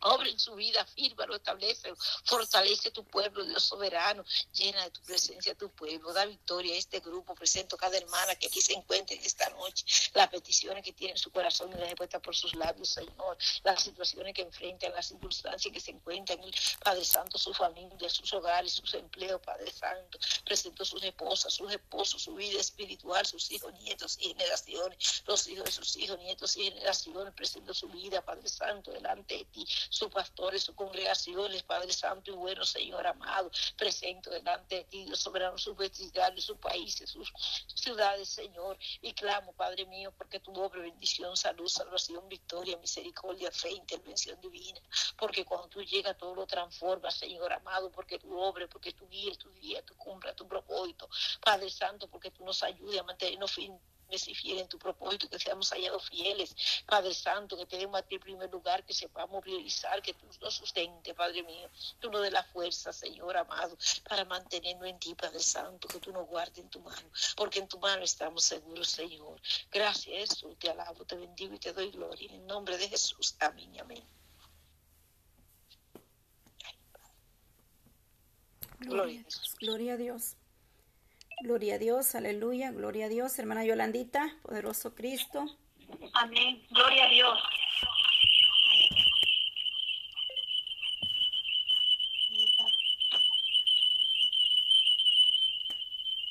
Obra en su vida, fírmalo, establece, fortalece tu pueblo, Dios soberano, llena de tu presencia tu pueblo, da victoria a este grupo, presento cada hermana que aquí se encuentre esta noche, las peticiones que tiene en su corazón y las respuestas por sus labios, Señor, las situaciones que enfrentan, las circunstancias que se encuentran, Padre Santo, su familia, sus hogares, sus empleos, Padre Santo, presento sus esposas, sus esposos, su vida espiritual, sus hijos, nietos y generaciones, los hijos de sus hijos, nietos y generaciones, presento su vida, Padre Santo, delante de ti, sus pastores, sus congregaciones, Padre Santo y bueno, Señor amado, presento delante de ti, Dios soberano, sus vecindarios, sus países, sus ciudades, Señor, y clamo, Padre mío, porque tu obra, bendición, salud, salvación, victoria, misericordia, fe, intervención divina, porque cuando tú llegas todo lo transforma, Señor amado, porque tu obra, porque tu guía, tu día, tu cumpla tu propósito, Padre Santo, porque tú nos ayudes a mantenernos firmes y fieles en tu propósito, que seamos hallados fieles, Padre Santo, que tenemos a ti en primer lugar, que sepamos priorizar, que tú nos sustente, Padre mío, tú nos dé la fuerza, Señor amado, para mantenernos en ti, Padre Santo, que tú nos guardes en tu mano, porque en tu mano estamos seguros, Señor. Gracias, Jesús, te alabo, te bendigo y te doy gloria. En el nombre de Jesús, amén amén. Gloria, Gloria a Dios. Gloria a Dios, aleluya, gloria a Dios, hermana Yolandita, poderoso Cristo. Amén, gloria a Dios.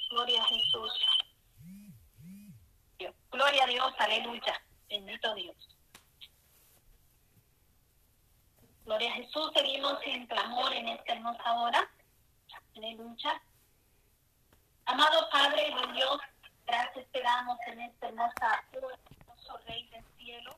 Gloria a Jesús. Gloria a Dios, aleluya. Bendito Dios. Gloria a Jesús, seguimos en clamor en esta hermosa hora. Aleluya. Amado Padre, buen Dios, gracias te damos en este hermosa, hermoso Rey del Cielo.